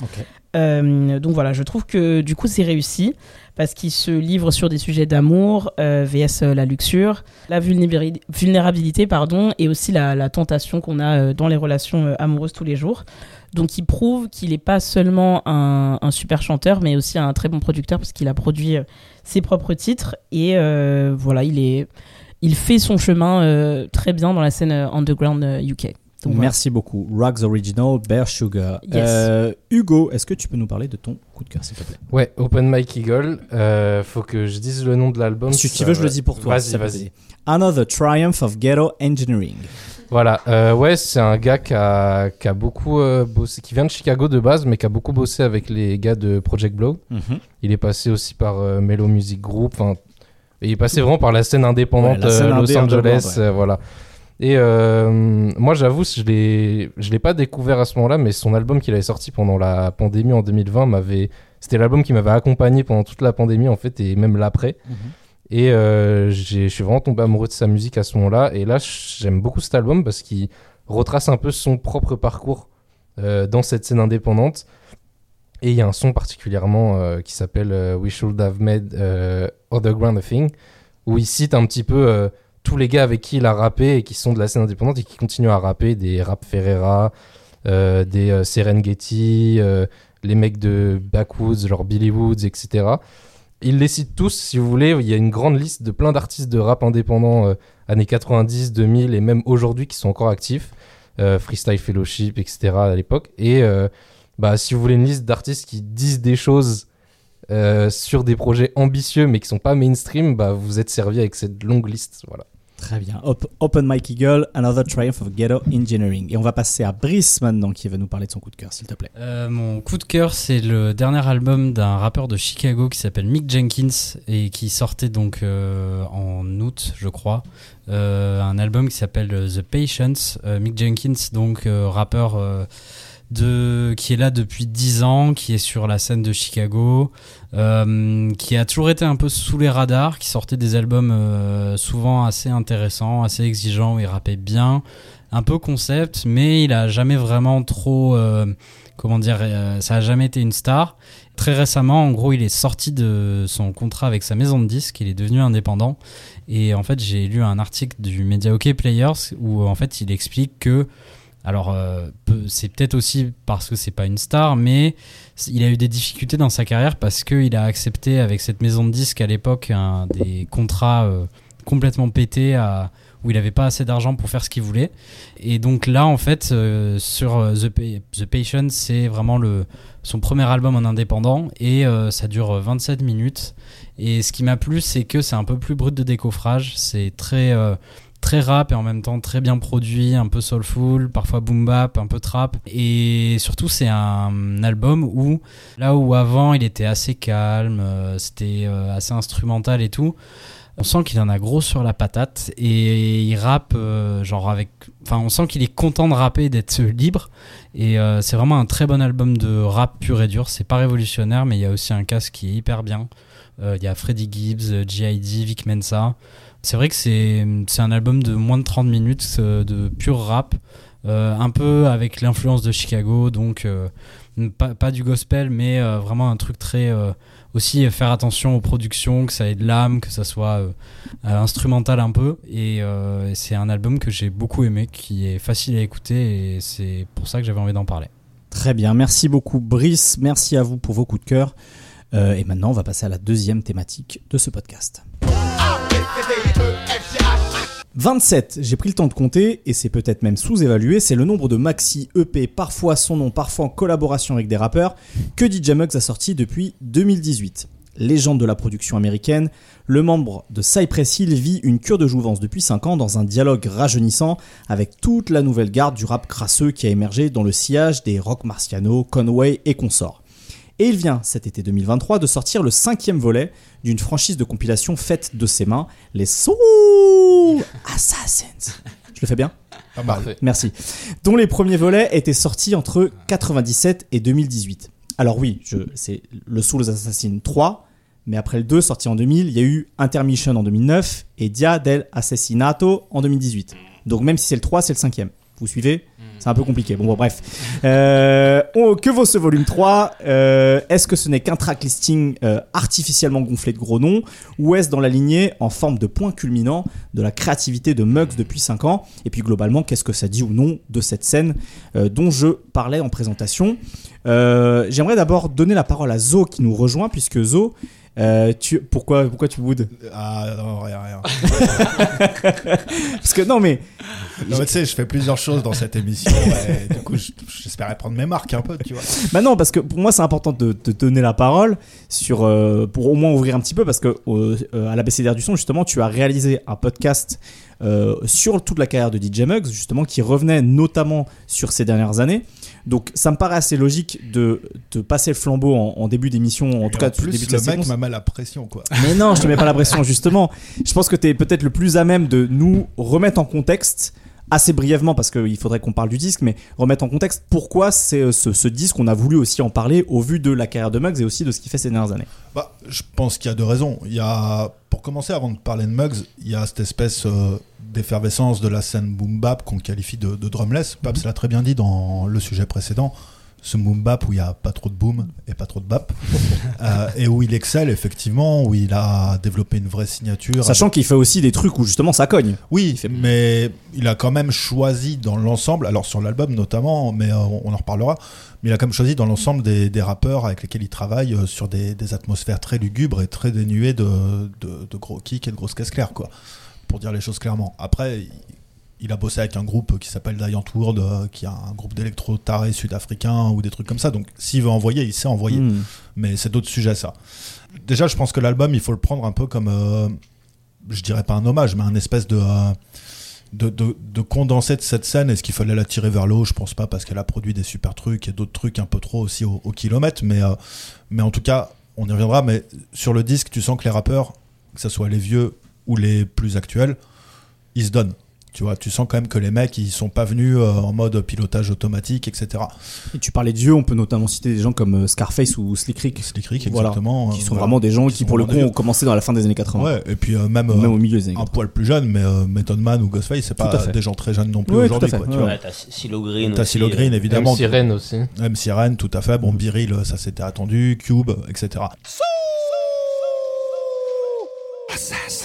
Euh, donc voilà, je trouve que du coup c'est réussi parce qu'il se livre sur des sujets d'amour, euh, vs euh, la luxure, la vulnérabili- vulnérabilité pardon, et aussi la, la tentation qu'on a dans les relations amoureuses tous les jours. Donc il prouve qu'il n'est pas seulement un, un super chanteur, mais aussi un très bon producteur parce qu'il a produit ses propres titres et voilà, il est, il fait son chemin très bien dans la scène underground UK. Donc, voilà. Merci beaucoup. Rocks Original, Bear Sugar. Yes. Euh, Hugo, est-ce que tu peux nous parler de ton coup de cœur, s'il te plaît? Ouais, Open Mike Eagle. Euh, faut que je dise le nom de l'album. Si tu veux, je le dis pour toi. Vas-y, vas-y. Another Triumph of Ghetto Engineering. Voilà, euh, ouais, c'est un gars qui a, qui a beaucoup euh, bossé, qui vient de Chicago de base, mais qui a beaucoup bossé avec les gars de Project Blog. Mhm. Il est passé aussi par euh, Mellow Music Group. Enfin, il est passé vraiment par la scène indépendante Ouais, la scène euh, Los indé Angeles, ouais. euh, voilà. Et euh, moi, j'avoue, je l'ai, je l'ai pas découvert à ce moment-là, mais son album qu'il avait sorti pendant la pandémie en 2020 m'avait, c'était l'album qui m'avait accompagné pendant toute la pandémie en fait, et même l'après. Mhm. Et euh, j'ai- je suis vraiment tombé amoureux de sa musique à ce moment-là. Et là, j'aime beaucoup cet album parce qu'il retrace un peu son propre parcours euh, dans cette scène indépendante. Et il y a un son particulièrement euh, qui s'appelle We Should Have Made Other Ground a Thing, où il cite un petit peu tous les gars avec qui il a rappé et qui sont de la scène indépendante et qui continuent à rapper, des Rap Ferreira, euh, des euh, Serengeti, euh, les mecs de Backwoods, genre Billy Woods, etc. Il les cite tous, si vous voulez. Il y a une grande liste de plein d'artistes de rap indépendants euh, années 90, 2000 et même aujourd'hui qui sont encore actifs. Freestyle Fellowship, etc. à l'époque. Et bah, si vous voulez une liste d'artistes qui disent des choses euh, sur des projets ambitieux mais qui sont pas mainstream, bah, vous êtes servi avec cette longue liste. Voilà. Très bien. Op- Open Mike Eagle, Another Triumph of Ghetto Engineering. Et on va passer à Brice maintenant qui va nous parler de son coup de cœur, s'il te plaît. Euh, mon coup de cœur, c'est le dernier album d'un rappeur de Chicago qui s'appelle Mick Jenkins et qui sortait donc euh, en août, je crois. Euh, un album qui s'appelle The Patience. Euh, Mick Jenkins, donc euh, rappeur euh, de, qui est là depuis 10 ans, qui est sur la scène de Chicago, euh, qui a toujours été un peu sous les radars, qui sortait des albums euh, souvent assez intéressants, assez exigeants, où il rappait bien, un peu concept, mais il a jamais vraiment trop, euh, comment dire, ça a jamais été une star. Très récemment, en gros, il est sorti de son contrat avec sa maison de disques, il est devenu indépendant. Et en fait, j'ai lu un article du Media OK Players où en fait, il explique que alors, euh, c'est peut-être aussi parce que c'est pas une star, mais il a eu des difficultés dans sa carrière parce qu'il a accepté avec cette maison de disques à l'époque des contrats euh, complètement pétés où il avait pas assez d'argent pour faire ce qu'il voulait. Et donc là, en fait, euh, sur The, The Patient, c'est vraiment le, son premier album en indépendant et ça dure 27 minutes. Et ce qui m'a plu, c'est que c'est un peu plus brut de décoffrage. C'est très, très rap et en même temps très bien produit, un peu soulful, parfois boom bap, un peu trap. Et surtout, c'est un album où, là où avant il était assez calme, euh, c'était euh, assez instrumental et tout, on sent qu'il en a gros sur la patate et il rappe euh, genre avec enfin on sent qu'il est content de rapper d'être libre. Et c'est vraiment un très bon album de rap pur et dur. C'est pas révolutionnaire mais il y a aussi un casque qui est hyper bien. Il y a Freddie Gibbs G.I.D Vic Mensa c'est vrai que c'est un album de moins de 30 minutes euh, de pur rap euh, un peu avec l'influence de Chicago donc euh, pas, pas du gospel mais vraiment un truc très aussi faire attention aux productions, que ça ait de l'âme, que ça soit instrumental un peu. Et c'est un album que j'ai beaucoup aimé, qui est facile à écouter et c'est pour ça que j'avais envie d'en parler. Très bien, merci beaucoup Brice, merci à vous pour vos coups de cœur. Et maintenant, on va passer à la deuxième thématique de ce podcast. 27, j'ai pris le temps de compter, et c'est peut-être même sous-évalué, c'est le nombre de maxi EP, parfois son nom, parfois en collaboration avec des rappeurs, que DJ Muggs a sorti depuis 2018. Légende de la production américaine, le membre de Cypress Hill vit une cure de jouvence depuis 5 ans dans un dialogue rajeunissant avec toute la nouvelle garde du rap crasseux qui a émergé dans le sillage des Rock Marciano, Conway et consorts. Et il vient cet été 2023 de sortir le cinquième volet d'une franchise de compilation faite de ses mains, les Soul Assassins. Je le fais bien? Pas mal. Parfait. Merci. Dont les premiers volets étaient sortis entre 97 et 2018. Alors oui, je, c'est le Soul Assassin 3, mais après le 2 sorti en 2000, il y a eu Intermission en 2009 et Dia del Assassinato en 2018. Donc même si c'est le 3, c'est le cinquième. Vous suivez? C'est un peu compliqué. Bon, bon, bref. Euh, oh, que vaut ce volume 3 Euh, Est-ce que ce n'est qu'un track listing euh, artificiellement gonflé de gros noms Ou est-ce dans la lignée en forme de point culminant de la créativité de Muggs depuis 5 ans? Et puis globalement, qu'est-ce que ça dit ou non de cette scène dont je parlais en présentation? J'aimerais d'abord donner la parole à Zo qui nous rejoint, puisque Zo, euh, tu, pourquoi, pourquoi tu boudes Ah non, rien, rien. [laughs] Parce que non, mais Non, mais tu sais, je fais plusieurs choses dans cette émission. [laughs] et du coup, je- j'espérais prendre mes marques un peu, tu vois. Bah non, parce que pour moi c'est important de te donner la parole sur euh, pour au moins ouvrir un petit peu parce que euh, à l'ABCDR du son justement tu as réalisé un podcast euh, sur toute la carrière de DJ Muggs justement qui revenait notamment sur ces dernières années. Donc ça me paraît assez logique de, de passer le flambeau en, en début d'émission, en tout Et cas en plus, début de la séquence. M'a mis la pression, quoi. [laughs] Mais non, je te mets pas la pression, justement. Je pense que tu es peut-être le plus à même de nous remettre en contexte, assez brièvement, parce qu'il faudrait qu'on parle du disque, mais remettre en contexte pourquoi c'est euh, ce, ce disque, on a voulu aussi en parler au vu de la carrière de Muggs et aussi de ce qu'il fait ces dernières années. Bah, je pense qu'il y a deux raisons. Il y a, pour commencer, avant de parler de Muggs, il y a cette espèce euh, d'effervescence de la scène boom bap qu'on qualifie de, de drumless. Babs l'a très bien dit dans le sujet précédent. Ce boom bap où il n'y a pas trop de boom et pas trop de bap. [laughs] Euh, et où il excelle, effectivement, où il a développé une vraie signature. Sachant qu'il fait aussi des trucs où justement ça cogne. Oui, mais il a quand même choisi dans l'ensemble, alors sur l'album notamment, mais euh, on en reparlera, mais il a quand même choisi dans l'ensemble des, des rappeurs avec lesquels il travaille euh, sur des, des atmosphères très lugubres et très dénuées de, de, de gros kicks et de grosses caisses claires, quoi, pour dire les choses clairement. Après, il, il a bossé avec un groupe qui s'appelle Giant World, euh, qui a un groupe d'électro tarés sud-africains ou des trucs comme ça, donc s'il veut envoyer, il sait envoyer Hmm. mais c'est d'autres sujets ça. Déjà, je pense que l'album, il faut le prendre un peu comme, euh, je dirais pas un hommage, mais un espèce de, euh, de, de, de condensé de cette scène. Est-ce qu'il fallait la tirer vers le haut? Je pense pas, parce qu'elle a produit des super trucs et d'autres trucs un peu trop aussi au, au kilomètre. Mais, euh, mais en tout cas, on y reviendra. Mais sur le disque, tu sens que les rappeurs, que ce soit les vieux ou les plus actuels, ils se donnent. Tu vois, tu sens quand même que les mecs, ils sont pas venus euh, en mode pilotage automatique, etc. Et tu parlais de vieux, on peut notamment citer des gens comme euh, Scarface ou Slick Rick. Slick Rick, Voilà. exactement. Qui euh, sont voilà. vraiment des gens Qui pour le coup, ont commencé dans la fin des années 80. Ouais, et puis euh, même, Même euh, au milieu des années un 80. poil plus jeune, mais euh, Method Man ou Ghostface, c'est pas des gens très jeunes non plus Oui, tout à aujourd'hui. tu Ouais. Ouais, t'as Silo Green. T'as Silo Green, évidemment. M. Sirène aussi. M. Sirène, tout à fait. Bon, Biril, ça s'était attendu. Cube, etc. Yeah.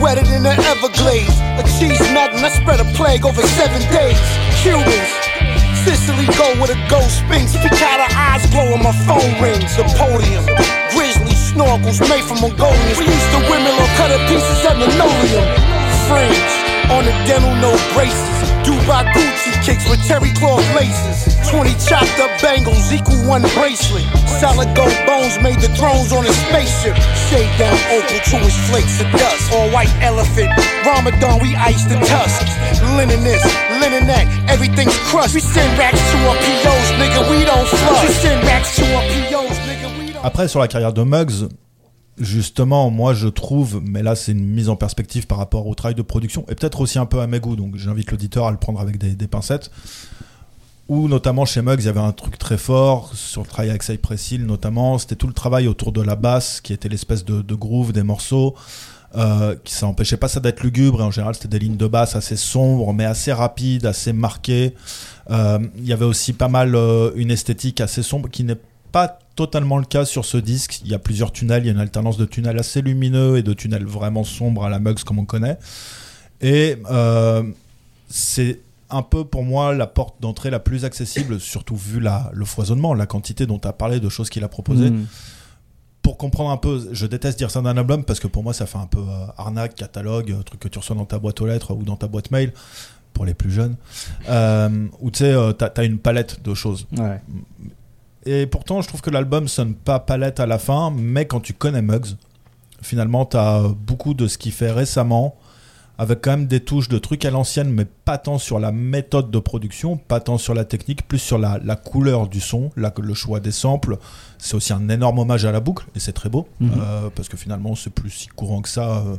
Wetter than the Everglades. A cheese magnet, I spread a plague over seven days. Cubans. Sicily go with a gold sphinx. Picada eyes glow when my phone rings. The podium. Grizzly snorkels made from Mongolians. We used to women on cutter pieces at linoleum. Fringe on the dental, no braces. Dubai Gucci kicks with terry cloth laces. 20 chopped up bangles equal one bracelet. Solid gold bones made the thrones on a spaceship. Shade down opal to his flakes of dust. All white elephant. Ramadan, we ice the tusks. Linen this, linen that, everything's crushed. We send racks to our POs, nigga, we don't flush. We send racks to our POs, nigga, we don't Après, sur la carrière de Muggs, justement, moi, je trouve, mais là, c'est une mise en perspective par rapport au travail de production, et peut-être aussi un peu à mes goûts, donc j'invite l'auditeur à le prendre avec des, des pincettes. Où, notamment, chez Muggs, il y avait un truc très fort sur le travail avec Cypress Hill, notamment, c'était tout le travail autour de la basse, qui était l'espèce de, groove des morceaux. Euh, qui ça empêchait pas ça d'être lugubre et en général c'était des lignes de basse assez sombres mais assez rapides assez marquées Euh, il y avait aussi pas mal euh, une esthétique assez sombre qui n'est pas totalement le cas sur ce disque. Il y a plusieurs tunnels, il y a une alternance de tunnels assez lumineux et de tunnels vraiment sombres à la Mugs comme on connaît. Et c'est un peu pour moi la porte d'entrée la plus accessible, surtout vu la, le foisonnement, la quantité dont tu as parlé de choses qu'il a proposées. Mm. pour comprendre un peu, je déteste dire ça d'un album parce que pour moi ça fait un peu euh, arnaque, catalogue, euh, truc que tu reçois dans ta boîte aux lettres ou dans ta boîte mail pour les plus jeunes, euh, où tu sais, euh, t'as as une palette de choses. Ouais. Et pourtant, je trouve que l'album sonne pas palette à la fin, mais quand tu connais Muggs, finalement, t'as beaucoup de ce qu'il fait récemment, avec quand même des touches de trucs à l'ancienne, mais pas tant sur la méthode de production, pas tant sur la technique, plus sur la, la couleur du son, la- le choix des samples. C'est aussi un énorme hommage à la boucle, et c'est très beau, Mhm. euh, parce que finalement, c'est plus si courant que ça. euh,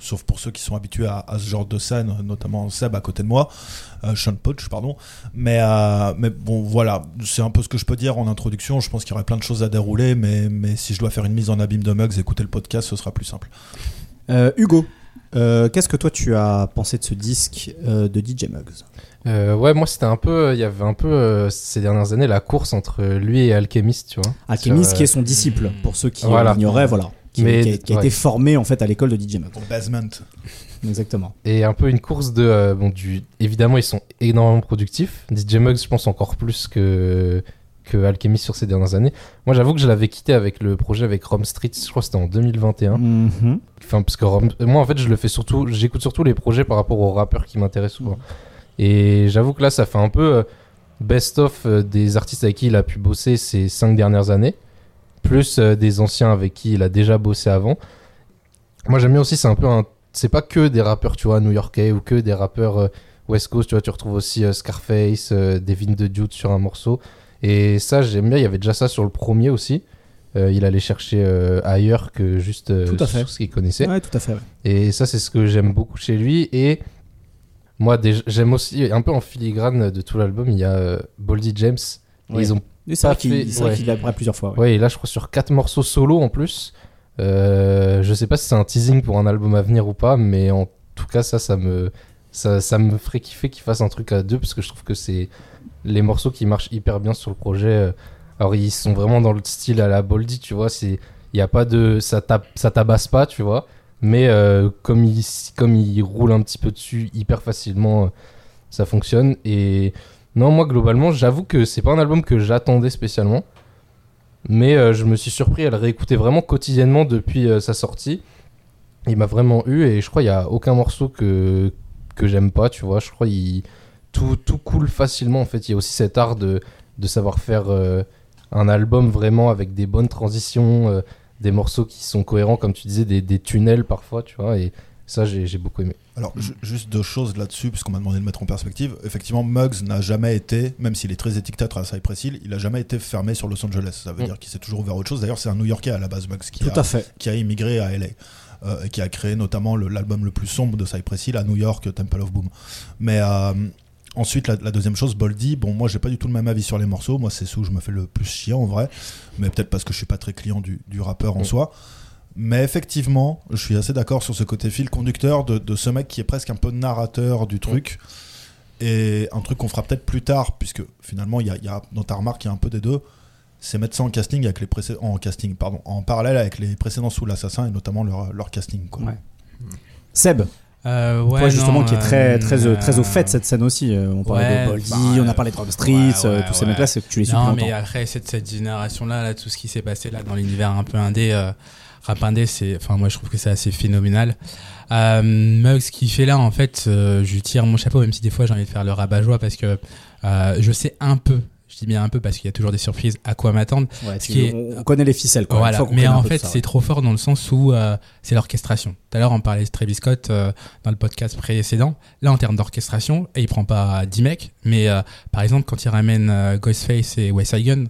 Sauf pour ceux qui sont habitués à, à ce genre de scène, notamment Seb à côté de moi, euh, Sean Poach, pardon. Mais, euh, mais bon, voilà, c'est un peu ce que je peux dire en introduction. Je pense qu'il y aurait plein de choses à dérouler, mais, mais si je dois faire une mise en abîme de Mugs, écouter le podcast, ce sera plus simple. Euh, Hugo, euh, qu'est-ce que toi tu as pensé de ce disque euh, de DJ Muggs? Euh, ouais, moi c'était un peu, il y avait un peu euh, ces dernières années la course entre lui et Alchemist, tu vois. Alchemist, Sur, qui est son disciple, pour ceux qui Voilà. l'ignoraient, voilà. Qui, Mais- qui a, qui a ouais. été formé en fait à l'école de DJ Muggs. Basement. Exactement. Et un peu une course de, euh, bon, du, évidemment ils sont énormément productifs. DJ Muggs, je pense encore plus que que Alchemist sur ces dernières années. Moi, j'avoue que je l'avais quitté avec le projet avec Rome Street. Je crois que c'était en 2021. Mhm. Enfin, parce que Rome- moi, en fait, je le fais surtout, j'écoute surtout les projets par rapport aux rappeurs qui m'intéressent souvent. Et j'avoue que là, ça fait un peu euh, best-of euh, des artistes avec qui il a pu bosser ces cinq dernières années, plus euh, des anciens avec qui il a déjà bossé avant. Moi, j'aime bien aussi, c'est un peu un. C'est pas que des rappeurs, tu vois, new-yorkais ou que des rappeurs West Coast, tu vois, tu retrouves aussi Scarface, Devin the Dude sur un morceau. Et ça, j'aime bien, il y avait déjà ça sur le premier aussi. Euh, il allait chercher euh, ailleurs que juste euh, Tout à fait. sur ce qu'il connaissait. Ouais, tout à fait. ouais. Et ça, c'est ce que j'aime beaucoup chez lui. Et moi, j'aime aussi, un peu en filigrane de tout l'album, il y a euh, Boldy James. Et Ouais. Ils ont Et c'est vrai pas qu'il fait- c'est vrai ouais. qu'il l'a appris plusieurs fois. ouais. Ouais, et là, je crois sur quatre morceaux solo en plus. Euh, je sais pas si c'est un teasing pour un album à venir ou pas, mais en tout cas, ça, ça me, ça, ça me ferait kiffer qu'il fasse un truc à deux parce que je trouve que c'est les morceaux qui marchent hyper bien sur le projet. euh, Alors, ils sont vraiment dans le style à la Boldy, tu vois. C'est, il y a pas de, ça tape, ça tabasse pas, tu vois. Mais euh, comme il, comme il roule un petit peu dessus hyper facilement, euh, ça fonctionne. Et non, moi globalement, j'avoue que c'est pas un album que j'attendais spécialement. Mais euh, je me suis surpris à le réécouter vraiment quotidiennement depuis euh, sa sortie. Il m'a vraiment eu et je crois qu'il n'y a aucun morceau que, que j'aime pas, tu vois. Je crois qu'il tout, tout coule facilement en fait. Il y a aussi cet art de, de savoir faire euh, un album vraiment avec des bonnes transitions, euh, des morceaux qui sont cohérents, comme tu disais, des, des tunnels parfois, tu vois. Et ça, j'ai j'ai beaucoup aimé. Alors, ju- juste deux choses là-dessus, puisqu'on m'a demandé de mettre en perspective. Effectivement, Muggs n'a jamais été, même s'il est très étiqueté à Cypress Hill, il n'a jamais été fermé sur Los Angeles. Ça veut Mm. dire qu'il s'est toujours ouvert à autre chose. D'ailleurs, c'est un New Yorkais à la base, Muggs, qui, Tout a, à fait. qui a immigré à LA. euh, et qui a créé notamment le- l'album le, plus sombre de Cypress Hill à New York, Temple of Boom. Mais euh, ensuite, la, la deuxième chose, Boldy, bon, moi j'ai pas du tout le même avis sur les morceaux. Moi, c'est où je me fais le plus chier en vrai. Mais peut-être parce que je suis pas très client du, du rappeur en Mm. soi. Mais effectivement, je suis assez d'accord sur ce côté fil conducteur de, de ce mec qui est presque un peu narrateur du truc. Et un truc qu'on fera peut-être plus tard, puisque finalement, il y a, y a- dans ta remarque, il y a un peu des deux. C'est mettre ça en casting avec les en casting, pardon, en parallèle avec les précédents sous l'assassin et notamment leur, leur casting. Quoi. Ouais. Seb, Euh, ouais, toi justement non, qui est très, euh, très, euh, très au fait cette scène aussi. euh, on parlait ouais, de Boldy, bah, on a parlé de Rob Street, ouais, euh, tous ces mecs-là, c'est que tu les suis Non, mais longtemps. après, cette, cette génération-là, là, tout ce qui s'est passé là dans l'univers un peu indé, euh, rap indé, c'est, enfin, moi, je trouve que c'est assez phénoménal. Euh, Muggs, ce qu'il fait là, en fait, euh, je lui tire mon chapeau, même si des fois j'ai envie de faire le rabat-joie parce que euh, je sais un peu, je dis bien un peu parce qu'il y a toujours des surprises à quoi m'attendre. Ouais, ce qui est- on, on connaît les ficelles. Quoi. Voilà. Mais en fait, c'est ouais. trop fort dans le sens où euh, c'est l'orchestration. Tout à l'heure, on parlait de Travis Scott euh, dans le podcast précédent. Là, en termes d'orchestration, et il prend pas 10 mecs, mais euh, par exemple, quand il ramène euh, Ghostface et Wes Hagen,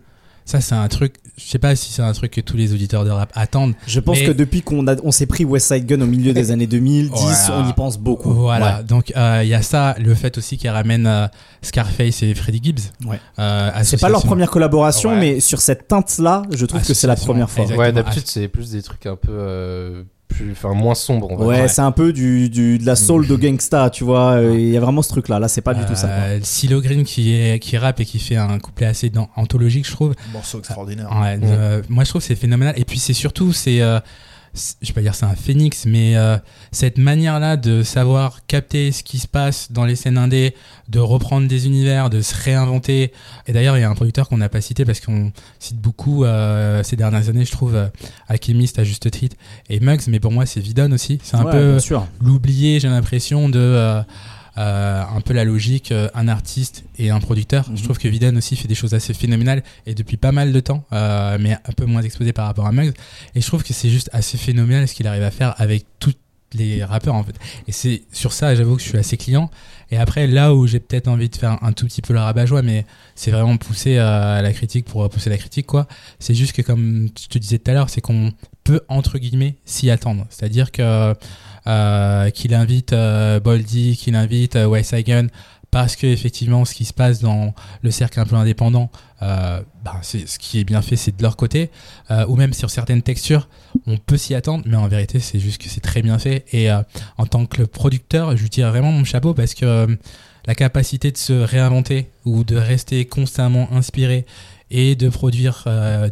ça, c'est un truc. Je sais pas si c'est un truc que tous les auditeurs de rap attendent. Je pense mais- que depuis qu'on a, on s'est pris West Side Gun au milieu des années 2010, Voilà. on y pense beaucoup. Voilà, Ouais. donc euh, il y a ça, le fait aussi qu'il ramène euh, Scarface et Freddie Gibbs. Ouais. Euh, C'est pas leur première collaboration, Ouais. mais sur cette teinte-là, je trouve que c'est la première fois. exactement. Ouais, d'habitude, c'est plus des trucs un peu. Euh, plus, enfin, moins sombres. on va Ouais, c'est un peu du, du, de la soul de gangsta, tu vois. euh, Il y a vraiment ce truc-là. Là, c'est pas du tout ça. Euh, Silo Green qui, est, qui rappe et qui fait un couplet assez dans- anthologique, je trouve. Morceau extraordinaire. Ouais, euh, moi, je trouve que c'est phénoménal. Et puis, c'est surtout, c'est. Euh, je vais pas dire c'est un phénix, mais euh, cette manière-là de savoir capter ce qui se passe dans les scènes indées, de reprendre des univers, de se réinventer. Et d'ailleurs, il y a un producteur qu'on n'a pas cité parce qu'on cite beaucoup euh, ces dernières années, je trouve, euh, Alchemist à juste titre et Muggs, mais pour moi, c'est Vidon aussi. C'est un Ouais, peu l'oublier, j'ai l'impression, de. Euh, un peu la logique, euh, un artiste et un producteur. Mhm. Je trouve que Vidon aussi fait des choses assez phénoménales et depuis pas mal de temps, euh, mais un peu moins exposé par rapport à Muggs. Et je trouve que c'est juste assez phénoménal ce qu'il arrive à faire avec tous les rappeurs en fait. Et c'est sur ça, j'avoue que je suis assez client. Et après, là où j'ai peut-être envie de faire un tout petit peu le rabat-joie, mais c'est vraiment pousser euh, la critique pour pousser la critique, quoi. C'est juste que, comme je te disais tout à l'heure, c'est qu'on peut, entre guillemets, s'y attendre. C'est-à-dire que euh, qu'il invite euh, Boldy, qu'il invite euh, parce que effectivement, ce qui se passe dans le cercle un peu indépendant, bah, c'est ce qui est bien fait, c'est de leur côté, euh, ou même sur certaines textures, on peut s'y attendre, mais en vérité, c'est juste que c'est très bien fait. Et euh, en tant que producteur, je lui tire vraiment mon chapeau parce que la capacité de se réinventer ou de rester constamment inspiré et de produire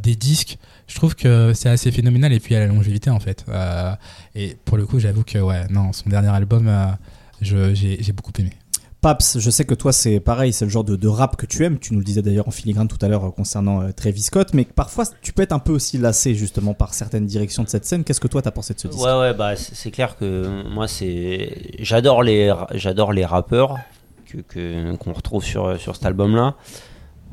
des disques, je trouve que c'est assez phénoménal et puis à la longévité en fait. Euh, et pour le coup, j'avoue que ouais, non, son dernier album, euh, je- j'ai j'ai beaucoup aimé. Paps, je sais que toi c'est pareil, c'est le genre de, de rap que tu aimes. Tu nous le disais d'ailleurs en filigrane tout à l'heure euh, concernant euh, Travis Scott, mais parfois tu peux être un peu aussi lassé justement par certaines directions de cette scène. Qu'est-ce que toi t'as pensé de ce disque? Ouais, ouais, bah c'est clair que moi c'est j'adore les j'adore les rappeurs que que- qu'on retrouve sur sur cet album-là.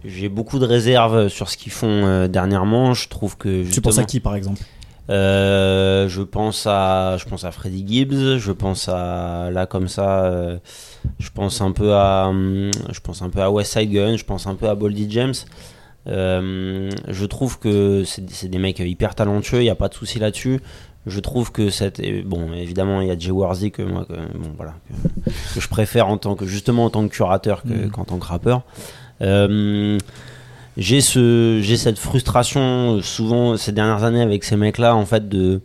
J'ai beaucoup de réserves sur ce qu'ils font euh, dernièrement. Je trouve que Tu penses à qui par exemple Euh, je pense à je pense à Freddie Gibbs je pense à là comme ça euh, je pense un peu à hum, je pense un peu à West Side Gun je pense un peu à Boldy James Euh, je trouve que c'est des mecs hyper talentueux il n'y a pas de souci là-dessus je trouve que cette et bon évidemment il y a Jay Warzy que moi que, bon voilà que, que je préfère en tant que justement en tant que curateur Mhm. qu'en tant que rappeur j'ai ce j'ai cette frustration euh, souvent ces dernières années avec ces mecs là en fait de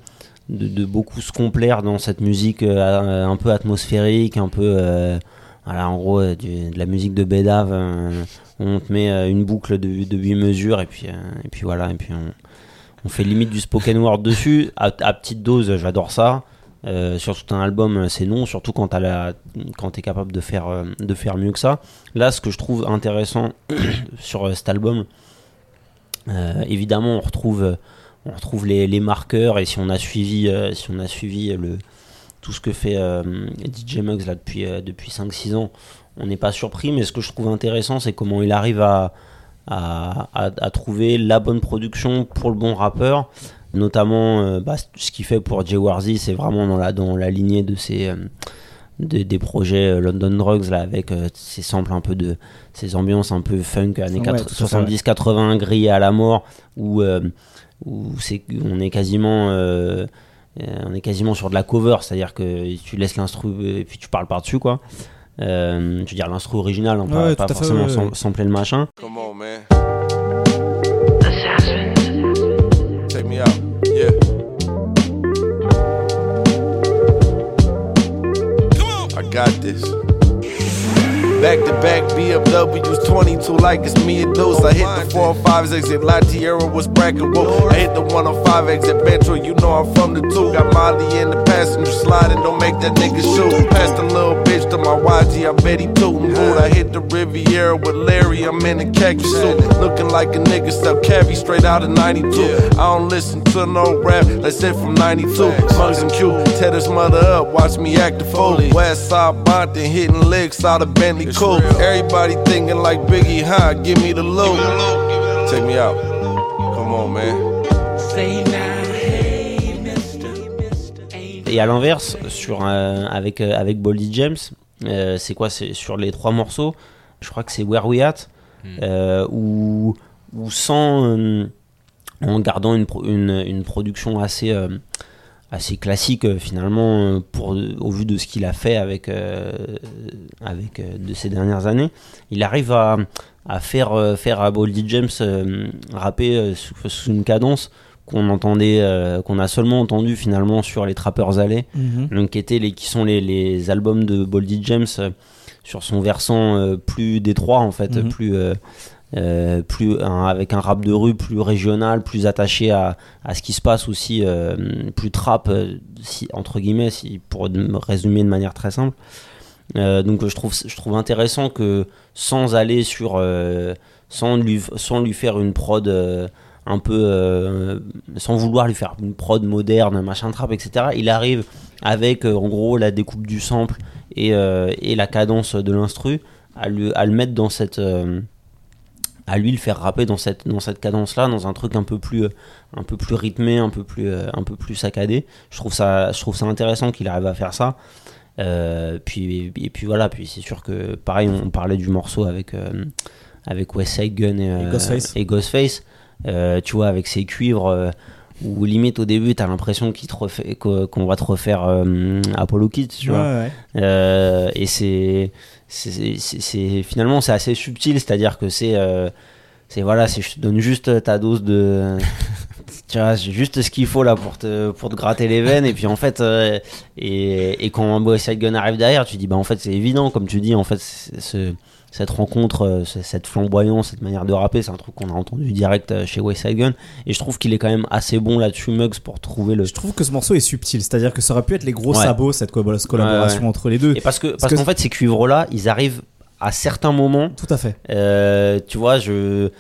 de, beaucoup se complaire dans cette musique euh, un peu atmosphérique un peu euh, voilà en gros euh, de la musique de Bédave euh, on te met euh, une boucle de, de 8 mesures et puis euh, et puis voilà et puis on, on fait limite du spoken word dessus à petite dose j'adore ça euh, sur tout un album euh, c'est non surtout quand quand t'es capable de faire euh, de faire mieux que ça. Là ce que je trouve intéressant [coughs] sur cet album évidemment on retrouve on retrouve les, marqueurs et si on a suivi tout ce que fait DJ Muggs depuis depuis 5 6 ans on n'est pas surpris. Mais ce que je trouve intéressant c'est comment il arrive à trouver la bonne production pour le bon rappeur notamment euh, bah, ce qu'il fait pour Jay Warzy c'est vraiment dans la dans la lignée de ses euh, des, des projets euh, London Drugs là avec euh, ces samples un peu de ces ambiances un peu funk années Ouais, quatre- tout à fait, ouais. 70 80 grillés à la mort où euh, où c'est on est quasiment euh, euh, on est quasiment sur de la cover c'est à dire que tu laisses l'instru et puis tu parles par dessus quoi euh, je veux dire l'instru original hein, pas, Ouais, pas tout à fait, forcément ouais, ouais. sampler le machin Come on, got this. Back to back BMWs 22 like it's me and Deuce. I hit the 405s exit La Tierra was bragging whoa. I hit the 105 exit Metro, you know I'm from the two. Got Molly in the passenger sliding, don't make that nigga shoot. Passed a little bitch to my YG, I bet he tootin' boot. I hit the Riviera with Larry, I'm in a khaki suit. Looking like a nigga stuff cavi straight out of 92. I don't listen to no rap, that's it from 92. Mugs and Q, tear this mother up, watch me act the fool. West side Bonton, hitting licks out of Bentley Everybody thinking like Biggie, huh? Give me the loot. Take me out. Come on, man. Et à l'inverse, sur avec euh, avec Boldy James, euh, c'est quoi? C'est sur les trois morceaux. Je crois que c'est Where We At, euh, où où sans euh, en gardant une, pro- une, une production assez euh, assez classique euh, finalement euh, pour au vu de ce qu'il a fait avec euh, avec de ces dernières années, il arrive à à faire faire à Boldy James rapper sous, sous une cadence qu'on entendait euh, qu'on a seulement entendu finalement sur les Trappers Alley Mhm. donc qui étaient les qui sont les, les albums de Boldy James euh, sur son versant euh, plus détroit en fait Mhm. plus euh, plus avec un rap de rue plus régional, plus attaché à, à ce qui se passe aussi, euh, plus trap, euh, entre guillemets, si, pour me résumer de manière très simple. Donc je trouve, je trouve intéressant que sans aller sur, sans lui, sans lui faire une prod un peu, sans vouloir lui faire une prod moderne, machin trap, etc. Il arrive avec en gros la découpe du sample et, et la cadence de l'instru à, à le mettre dans cette à lui le faire rapper dans cette dans cette cadence là dans un truc un peu plus euh, un peu plus rythmé un peu plus euh, un peu plus saccadé je trouve ça je trouve ça intéressant qu'il arrive à faire ça Euh, puis et puis voilà puis c'est sûr que pareil on parlait du morceau avec euh, avec West Side Gun et, Ghostface. et Ghostface. Euh, tu vois avec ses cuivres où limite au début t'as l'impression qu'il te refait qu'o- qu'on va te refaire euh, Apollo Kids tu Ouais, vois. Ouais. Euh, et c'est finalement c'est assez subtil. C'est à dire que c'est euh, c'est voilà c'est je te donne juste ta dose de [laughs] tu vois juste ce qu'il faut là pour te pour te gratter les veines. Et puis en fait et, et quand Boy Side Gun arrive derrière tu dis bah en fait c'est évident. Comme tu dis en fait c'est- ce- cette rencontre, euh, ce- cette flamboyance, cette manière de rapper, c'est un truc qu'on a entendu direct euh, chez West Side Gun. Et je trouve qu'il est quand même assez bon là-dessus, Muggs, pour trouver le. Je trouve que ce morceau est subtil, c'est-à-dire que ça aurait pu être les gros Ouais. sabots, cette co- collaboration Ouais, ouais. entre les deux. Et parce que Parce parce que qu'en fait ces cuivres là, ils arrivent à certains moments. Tout à fait. Euh, tu vois, je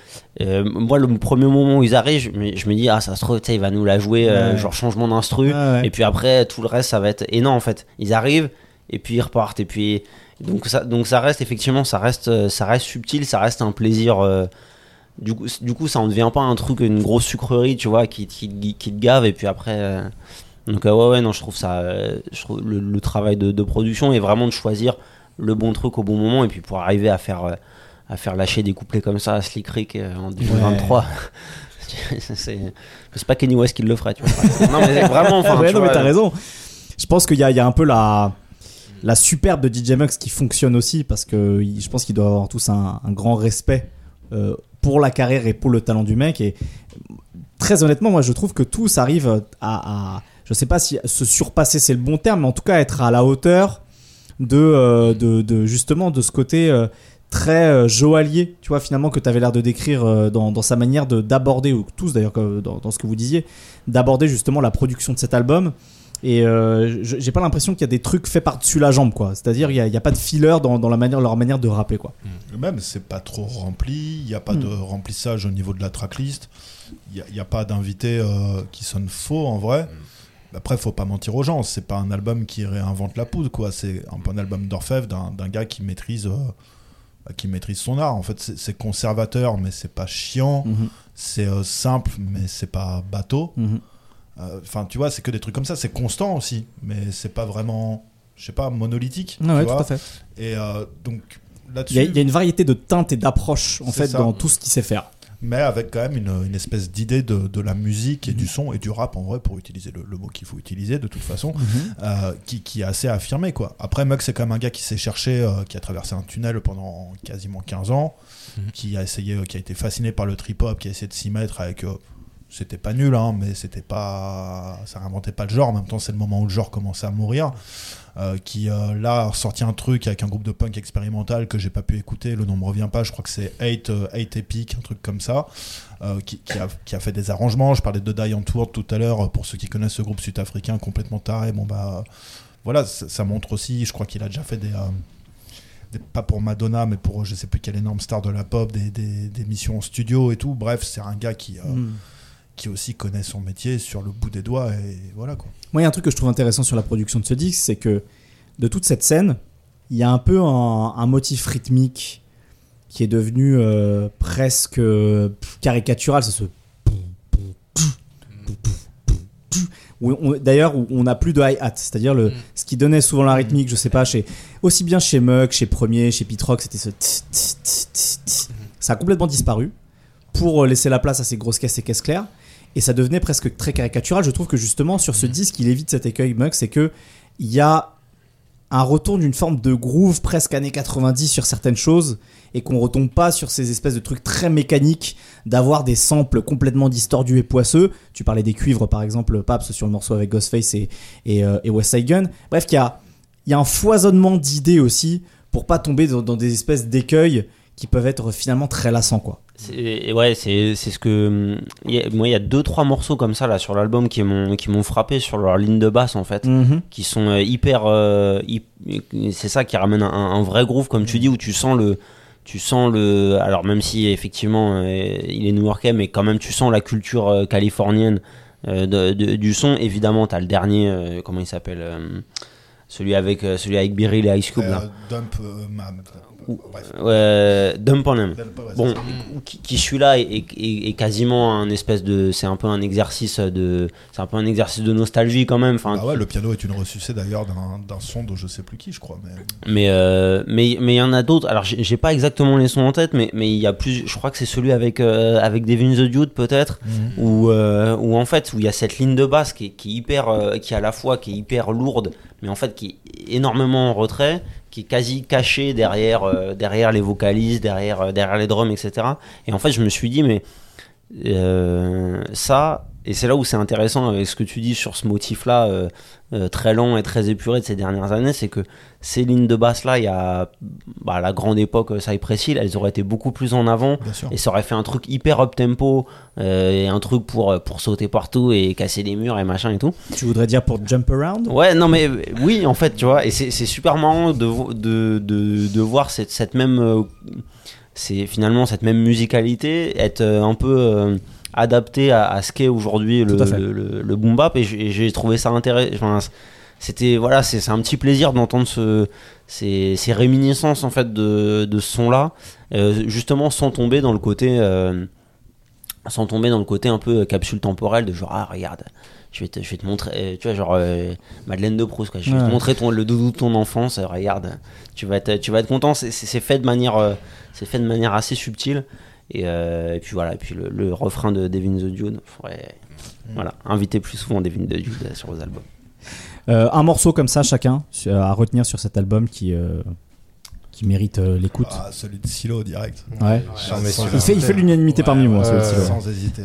euh, moi le premier moment où ils arrivent, je me, je me dis ah ça se trouve tu sais, il va nous la jouer euh, Ouais. genre changement d'instru ouais. et puis après tout le reste ça va être et non en fait, ils arrivent et puis ils repartent et puis donc ça donc ça reste effectivement ça reste euh, ça reste subtil, ça reste un plaisir euh, du coup, du coup, ça en devient pas un truc, une grosse sucrerie, tu vois, qui, qui, qui te gave, et puis après. euh, donc, ouais, ouais, non, je trouve ça. je trouve le, le travail de, de production est vraiment de choisir le bon truc au bon moment, et puis pour arriver à faire, à faire lâcher des couplets comme ça à Slick Rick en 2023. [laughs] c'est c'est pas Kenny West qui le ferait, tu vois. non, mais vraiment, enfin. Ouais, tu non, mais t'as raison. Je pense qu'il y y a un peu la, la superbe de DJ Mux qui fonctionne aussi parce que je pense qu'ils doivent avoir tous un, grand respect euh, pour la carrière et pour le talent du mec. Et très honnêtement, moi je trouve que tous arrivent à, à- je sais pas si se surpasser c'est le bon terme, mais en tout cas être à la hauteur de, euh, de, justement de ce côté euh, très joaillier, tu vois, finalement, que tu avais l'air de décrire dans, sa manière de- d'aborder, ou tous d'ailleurs, dans ce que vous disiez, d'aborder justement la production de cet album. Et euh, j'ai pas l'impression qu'il y a des trucs faits par-dessus la jambe, quoi. C'est-à-dire, il n'y a, il y a pas de filler dans, dans la manière, leur manière de rapper, quoi. Même, c'est pas trop rempli, il n'y a pas Mm. de remplissage au niveau de la tracklist, il n'y a, pas d'invité euh, qui sonne faux en vrai. Après, faut pas mentir aux gens, c'est pas un album qui réinvente la poudre, quoi. C'est un peu un album d'orfèvre d'un gars qui maîtrise, euh, qui maîtrise son art. En fait, c'est conservateur, mais c'est pas chiant. Mhm. C'est euh, simple, mais c'est pas bateau. Mhm. Euh, Enfin, tu vois, c'est que des trucs comme ça. C'est constant aussi, mais c'est pas vraiment, je sais pas, monolithique. Ah ouais, tout à fait. Et euh, donc Il là-dessus. y, a, il y a une variété de teintes et d'approches, en fait, ça. dans tout ce qu'il sait faire. mais avec quand même une, une espèce d'idée de, de la musique et du son et du rap en vrai pour utiliser le, le mot qu'il faut utiliser de toute façon euh, qui, qui est assez affirmé quoi après Mug c'est quand même un gars qui s'est cherché euh, qui a traversé un tunnel pendant quasiment 15 ans qui a essayé euh, qui a été fasciné par le trip hop qui a essayé de s'y mettre avec euh, c'était pas nul hein, mais c'était pas ça réinventait pas le genre en même temps c'est le moment où le genre commençait à mourir euh, qui euh, là ressorti un truc avec un groupe de punk expérimental que j'ai pas pu écouter, le nom me revient pas, je crois que c'est 8, euh, 8 Epic, un truc comme ça, euh, qui, a, qui a fait des arrangements. Je parlais de Die Antwoord tout à l'heure, pour ceux qui connaissent ce groupe sud-africain complètement taré, bon bah voilà, ça, montre aussi, je crois qu'il a déjà fait des, euh, Pas pour Madonna, mais pour je sais plus quelle énorme star de la pop, des, des, missions en studio et tout. Bref, c'est un gars qui, euh, Mm. Qui aussi connaît son métier sur le bout des doigts et voilà quoi. Moi, il y a un truc que je trouve intéressant sur la production de ce disque, c'est que de toute cette scène, il y a un peu un, un motif rythmique qui est devenu euh, presque euh, caricatural. C'est ce. D'ailleurs, où on n'a plus de hi-hat, c'est-à-dire le, ce qui donnait souvent la rythmique, je sais pas, chez, aussi bien chez Mug, chez Premier, chez Pitrock, c'était ce. tss, tss, tss, tss, tss. Ça a complètement disparu pour laisser la place à ces grosses caisses et caisses claires. Et ça devenait presque très caricatural. Je trouve que justement, sur ce disque, il évite cet écueil, Mug, c'est que il y a un retour d'une forme de groove presque années 90 sur certaines choses et qu'on retombe pas sur ces espèces de trucs très mécaniques d'avoir des samples complètement distordus et poisseux. Tu parlais des cuivres par exemple, Paps sur le morceau avec Ghostface et, et, euh, et West Side Gun. Bref, il y a, y a un foisonnement d'idées aussi pour pas tomber dans, dans des espèces d'écueils qui peuvent être finalement très lassants quoi. C'est- ouais, c'est c'est ce que. a- moi, il y a deux, trois morceaux comme ça là sur l'album qui m'ont qui m'ont frappé sur leur ligne de basse en fait. Mhm. Qui sont euh, hyper. euh, c'est ça qui ramène un, un vrai groove, comme tu dis, où tu sens le. Tu sens le. Alors, même si effectivement euh, il est new-yorkais, mais quand même tu sens la culture euh, californienne euh, de- de- du son. Évidemment, t'as le dernier. euh, comment il s'appelle euh, celui avec, euh, celui avec Beryl et Ice Cube là. Dump, euh. Ouais. Dump, ouais, Bon, c'est ça. qui, qui celui-là est, est- est- est quasiment un espèce de, c'est un peu un exercice de, c'est un peu un exercice de nostalgie quand même. Enfin, Ah ouais, le piano est une ressucée d'ailleurs d'un son de je sais plus qui, je crois. Mais... mais euh, mais mais il y en a d'autres. Alors j'ai pas exactement les sons en tête, mais mais il y a plus. Je crois que c'est celui avec euh, avec Devin the Dude peut-être, Mhm. où euh, où en fait où il y a cette ligne de basse qui est, qui est hyper, euh, qui est à la fois qui est hyper lourde, mais en fait qui est énormément en retrait, qui est quasi cachée derrière euh, derrière les vocalistes, derrière euh, derrière les drums, etc. Et en fait je me suis dit mais euh, ça, et c'est là où c'est intéressant avec ce que tu dis sur ce motif-là, euh, euh, très lent et très épuré de ces dernières années, c'est que ces lignes de basse-là, il y a bah, à la grande époque euh, Cypress Hill, elles auraient été beaucoup plus en avant, et ça aurait fait un truc hyper up-tempo, euh, et un truc pour, pour sauter partout et casser les murs et machin et tout. Tu voudrais dire pour jump around? Ouais, non mais oui, en fait, tu vois, et c'est super marrant de, de, de, de voir cette, cette même, c'est finalement cette même musicalité être un peu euh, adaptée à, à ce qu'est aujourd'hui le, le, le- le boom bap, et j'ai trouvé ça intéressant. Enfin, c'était voilà, c'est un petit plaisir d'entendre ce, ces, ces réminiscences en fait de, de ce son-là, euh, justement sans tomber dans le côté. euh, sans tomber dans le côté un peu capsule temporelle de genre ah regarde je vais te, je vais te montrer euh, tu vois genre euh, Madeleine de Proust quoi je vais Ouais. te montrer ton, le doudou de ton enfance euh, regarde tu vas être tu vas être content c'est- fait de manière euh, c'est fait de manière assez subtile et, euh, et puis voilà et puis le, le refrain de Devin the Dude faudrait voilà inviter plus souvent Devin the Dude euh, sur vos albums Euh, un morceau comme ça chacun euh, à retenir sur cet album qui euh, qui mérite euh, l'écoute. Ah, celui de Silo direct. Ouais. Il fait, il fait l'unanimité parmi moi, celui de Silo. Sans hésiter.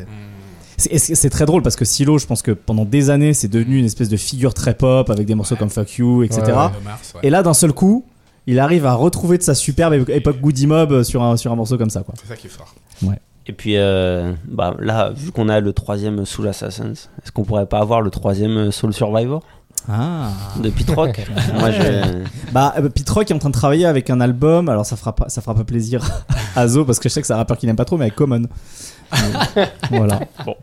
C'est- C'est très drôle parce que Silo, je pense que pendant des années, c'est devenu une espèce de figure très pop avec des morceaux comme Fuck You, etc. Mars. Et là, d'un seul coup, il arrive à retrouver de sa superbe épo- époque Goody Mob sur un, sur un morceau comme ça. Quoi. C'est ça qui est fort. Ouais. et puis euh, bah là vu qu'on a le troisième Soul Assassins est-ce qu'on pourrait pas avoir le troisième Soul Survivor? Ah. de Pete Rock? [laughs] Moi je Bah, euh, Pete Rock est en train de travailler avec un album. Alors, ça fera pas, ça fera pas plaisir [laughs] à Zo parce que je sais que c'est un rappeur qu'il n'aime pas trop, mais avec Common. Euh, [laughs] voilà. Bon.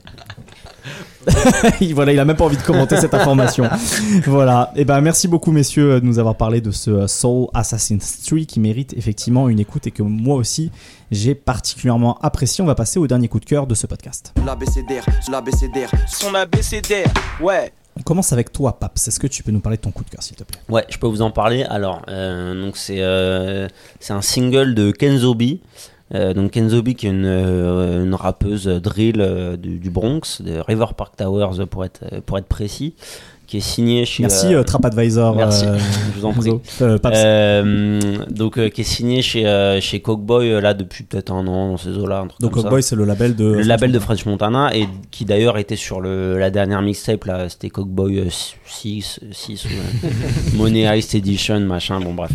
[laughs] il, voilà, il a même pas envie de commenter cette information. [laughs] voilà. Et ben, merci beaucoup, messieurs, de nous avoir parlé de ce euh, Soul Assassin's 3 qui mérite effectivement une écoute et que moi aussi j'ai particulièrement apprécié. On va passer au dernier coup de cœur de ce podcast. L'abécédaire, l'abécédaire. Son abécédaire, ouais. On commence avec toi, Paps. Est-ce que tu peux nous parler de ton coup de cœur, s'il te plaît? Ouais, je peux vous en parler. Alors, euh, donc c'est euh, c'est un single de Kenzo B. Euh, donc Kenzo B qui est une, euh, une rappeuse drill euh, du, du Bronx, de River Park Towers pour être pour être précis, qui est signée chez. Merci, euh, euh, TrapAdvisor. Merci, euh, [laughs] je vous en prie. Donc qui est signé chez chez Cockboy euh, là depuis peut-être un an dans ces eaux-là. Donc, comme ça. Boy, c'est le label de. le label de French Montana et qui d'ailleurs était sur le, la dernière mixtape là c'était Cockboy euh, 6 6 ou [laughs] Money Heist Edition machin bon bref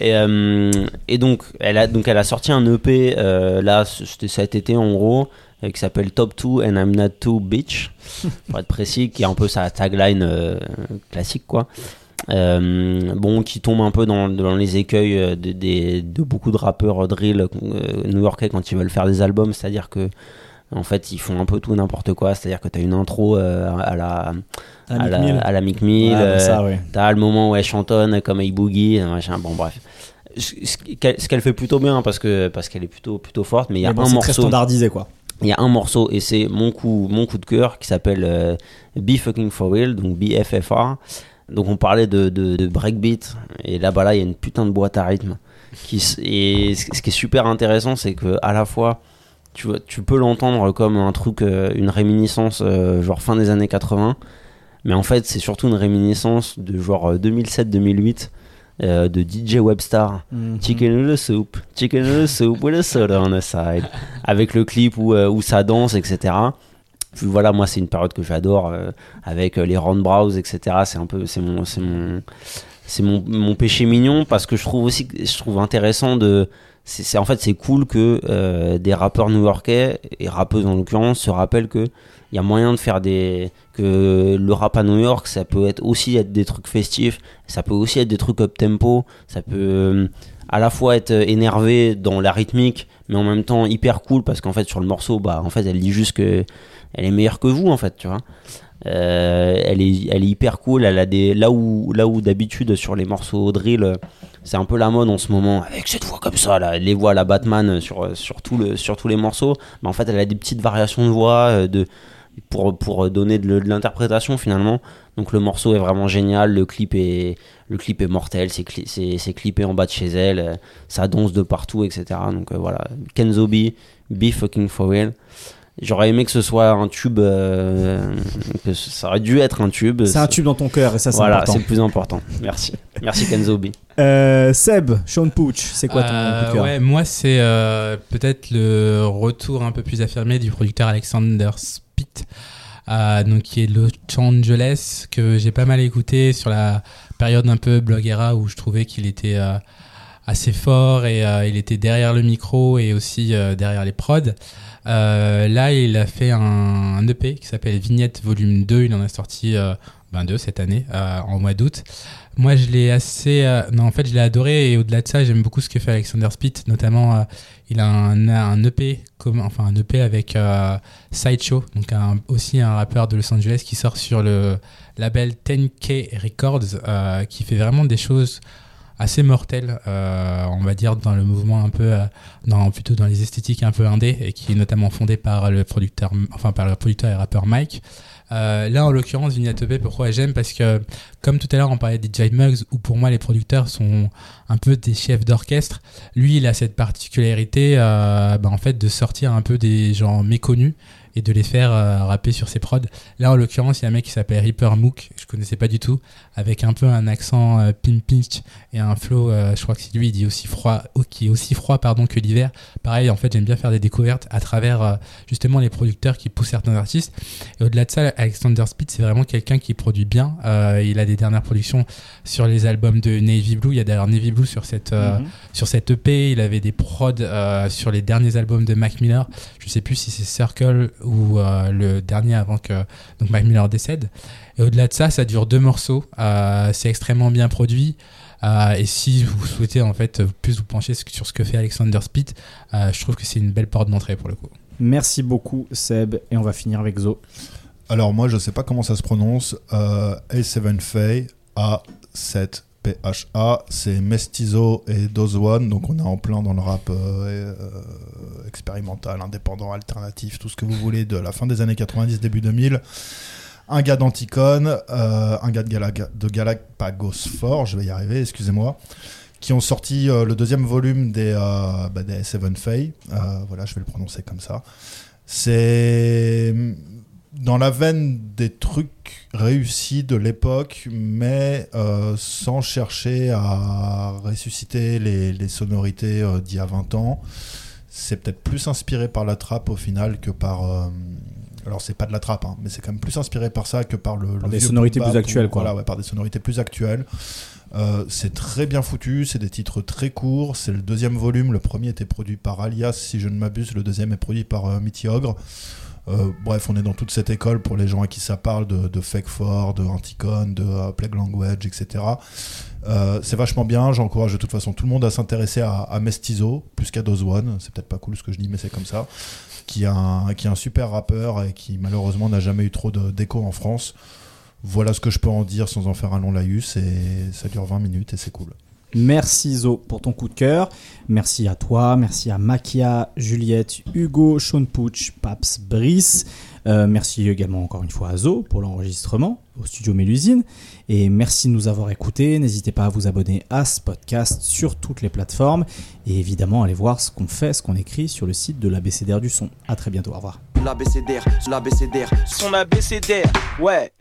et, euh, et donc elle a donc elle a sorti un EP euh, là cet été en gros euh, qui s'appelle Top 2 and I'm Not Too Bitch [laughs] pour être précis qui est un peu sa tagline classique quoi. Euh, bon, qui tombe un peu dans, dans les écueils de, de beaucoup de rappeurs drill euh, new-yorkais quand ils veulent faire des albums, c'est-à-dire que en fait ils font un peu tout n'importe quoi, c'est-à-dire que t'as une intro euh, à la À la à la, Mill. à la Mick Mill, Ouais, euh, ça, ouais. t'as le moment où elle chantonne comme A Boogie, machin, bon bref. Ce qu'elle fait plutôt bien parce que parce qu'elle est plutôt plutôt forte, mais il y a bon, un morceau très standardisé, quoi. il y a un morceau et c'est mon coup, mon coup de cœur qui s'appelle euh, Be Fucking For Real, donc BFFR. Donc on parlait de, de, de breakbeat et là-bas là il y a une putain de boîte à rythme. Qui, et ce ce qui est super intéressant c'est que à la fois tu, vois, tu peux l'entendre comme un truc, euh, une réminiscence euh, genre fin des années 80, mais en fait c'est surtout une réminiscence de genre euh, 2007-2008 euh, de DJ Webstar. Mhm. Chicken noodle soup, chicken noodle soup with a soda on the side. Avec le clip où, où ça danse, etc. Puis voilà, moi c'est une période que j'adore avec les Ron Browse, etc. C'est un peu, c'est mon, c'est mon, c'est mon, mon péché mignon parce que je trouve aussi je trouve intéressant de c'est en fait c'est cool que euh, des rappeurs new-yorkais et rappeuses en l'occurrence se rappellent que il y a moyen de faire des que le rap à New York ça peut être aussi être des trucs festifs ça peut aussi être des trucs up tempo ça peut euh, à la fois être énervé dans la rythmique mais en même temps hyper cool parce qu'en fait sur le morceau bah en fait elle dit juste que elle est meilleure que vous en fait tu vois. Euh, elle est elle est hyper cool elle a des là où là où d'habitude sur les morceaux drill c'est un peu la mode en ce moment avec cette voix comme ça les voix à la Batman sur sur le sur tous les morceaux. En fait elle a des petites variations de voix euh, pour donner de, l'interprétation finalement. Donc le morceau est vraiment génial. Le clip est mortel. C'est cli- c'est c'est clippé en bas de chez elle euh, ça danse de partout etc donc euh, voilà. Kenzo B be fucking for real J'aurais aimé que ce soit un tube, euh, que ça aurait dû être un tube. C'est un tube dans ton cœur et ça c'est Voilà, important. c'est le plus important. Merci. Merci Kenzo B. Euh, Seb, Sean Pooch, c'est quoi ton Euh, coup de cœur? Ouais, moi c'est euh, peut-être le retour un peu plus affirmé du producteur Alexander Spitt, euh, donc qui est de Los Angeles, que j'ai pas mal écouté sur la période un peu blog era où je trouvais qu'il était euh, assez fort et euh, il était derrière le micro et aussi euh, derrière les prods. Euh, là, il a fait un, EP qui s'appelle Vignette Volume 2. Il en a sorti euh, ben cette année, euh, en mois d'août. Moi, je l'ai assez. non, en fait, je l'ai adoré. Et au-delà de ça, j'aime beaucoup ce que fait Alexander Spitt. Notamment, il a un, EP, enfin, un EP avec Sideshow, donc aussi un rappeur de Los Angeles qui sort sur le label 10K Records, qui fait vraiment des choses assez mortelles, euh, on va dire, dans le mouvement un peu, euh, dans, plutôt dans les esthétiques un peu indé, et qui est notamment fondé par le producteur, enfin, par le producteur et rappeur Mike. Euh, là, en l'occurrence, Vignette EP, pourquoi j'aime? Parce que, comme tout à l'heure, on parlait des Jive Mugs, où pour moi, les producteurs sont un peu des chefs d'orchestre. Lui, il a cette particularité, euh, bah, en fait, de sortir un peu des gens méconnus et de les faire euh, rapper sur ses prods. Là, en l'occurrence, il y a un mec qui s'appelle Reaper Mook, je connaissais pas du tout, avec un peu un accent euh, pim pinch et un flow, euh, je crois que c'est lui, il dit aussi froid, oh, qui est aussi froid, pardon, que l'hiver. Pareil, en fait, j'aime bien faire des découvertes à travers euh, justement les producteurs qui poussent certains artistes. Et au-delà de ça, Alexander Speed, c'est vraiment quelqu'un qui produit bien. Euh, il a des dernières productions sur les albums de Navy Blue. Il y a d'ailleurs Navy Blue sur cette, Mhm. sur cette EP. Il avait des prods sur les derniers albums de Mac Miller. Je sais plus si c'est Circle ou le dernier avant que donc Mac Miller décède. Et au-delà de ça, ça dure deux morceaux. Euh, c'est extrêmement bien produit. Euh, et si vous souhaitez en fait plus vous pencher sur ce que fait Alexander Speed, euh, je trouve que c'est une belle porte d'entrée pour le coup. Merci beaucoup Seb et on va finir avec Zo. Alors moi je sais pas comment ça se prononce. Euh, A7 Fay A7 PHA, c'est Mestizo et Dose One, donc on est en plein dans le rap euh, euh, expérimental, indépendant, alternatif, tout ce que vous voulez de la fin des années 90, début 2000. Un gars d'Anticon, euh, un gars de, Gala- de Galapagos Fort, je vais y arriver, excusez-moi, qui ont sorti euh, le deuxième volume des, euh, bah, Seven Fay. Euh, voilà, je vais le prononcer comme ça. C'est dans la veine des trucs réussis de l'époque, mais sans chercher à ressusciter les, les sonorités d'il y a 20 ans. C'est peut-être plus inspiré par la trappe au final que par. Alors c'est pas de la trappe, hein, mais c'est quand même plus inspiré par ça que par le. Par le des sonorités plus actuelles, quoi. Voilà, ouais, par des sonorités plus actuelles. Euh, c'est très bien foutu, c'est des titres très courts. C'est le deuxième volume. Le premier était produit par Alias, si je ne m'abuse. Le deuxième est produit par euh, Ogre. Euh, bref, on est dans toute cette école pour les gens à qui ça parle de, de Fake Four, de Anticon, de euh, Plague Language, etc. Euh, c'est vachement bien. J'encourage de toute façon tout le monde à s'intéresser à, à Mestizo, plus qu'à Dose One. C'est peut-être pas cool ce que je dis, mais c'est comme ça. Qui est, un, super rappeur et qui malheureusement n'a jamais eu trop d'écho en France. Voilà ce que je peux en dire sans en faire un long laïus. Et ça dure 20 minutes et c'est cool. Merci Zo pour ton coup de cœur. Merci à toi, merci à Makia, Juliette, Hugo, Sean Pooch, Paps, Brice. Euh, merci également encore une fois à Zo pour l'enregistrement au studio Mélusine. Et merci de nous avoir écoutés. N'hésitez pas à vous abonner à ce podcast sur toutes les plateformes. Et évidemment, allez voir ce qu'on fait, ce qu'on écrit sur le site de l'ABCDR du son. À très bientôt, au revoir. L'ABCDR. Son ouais.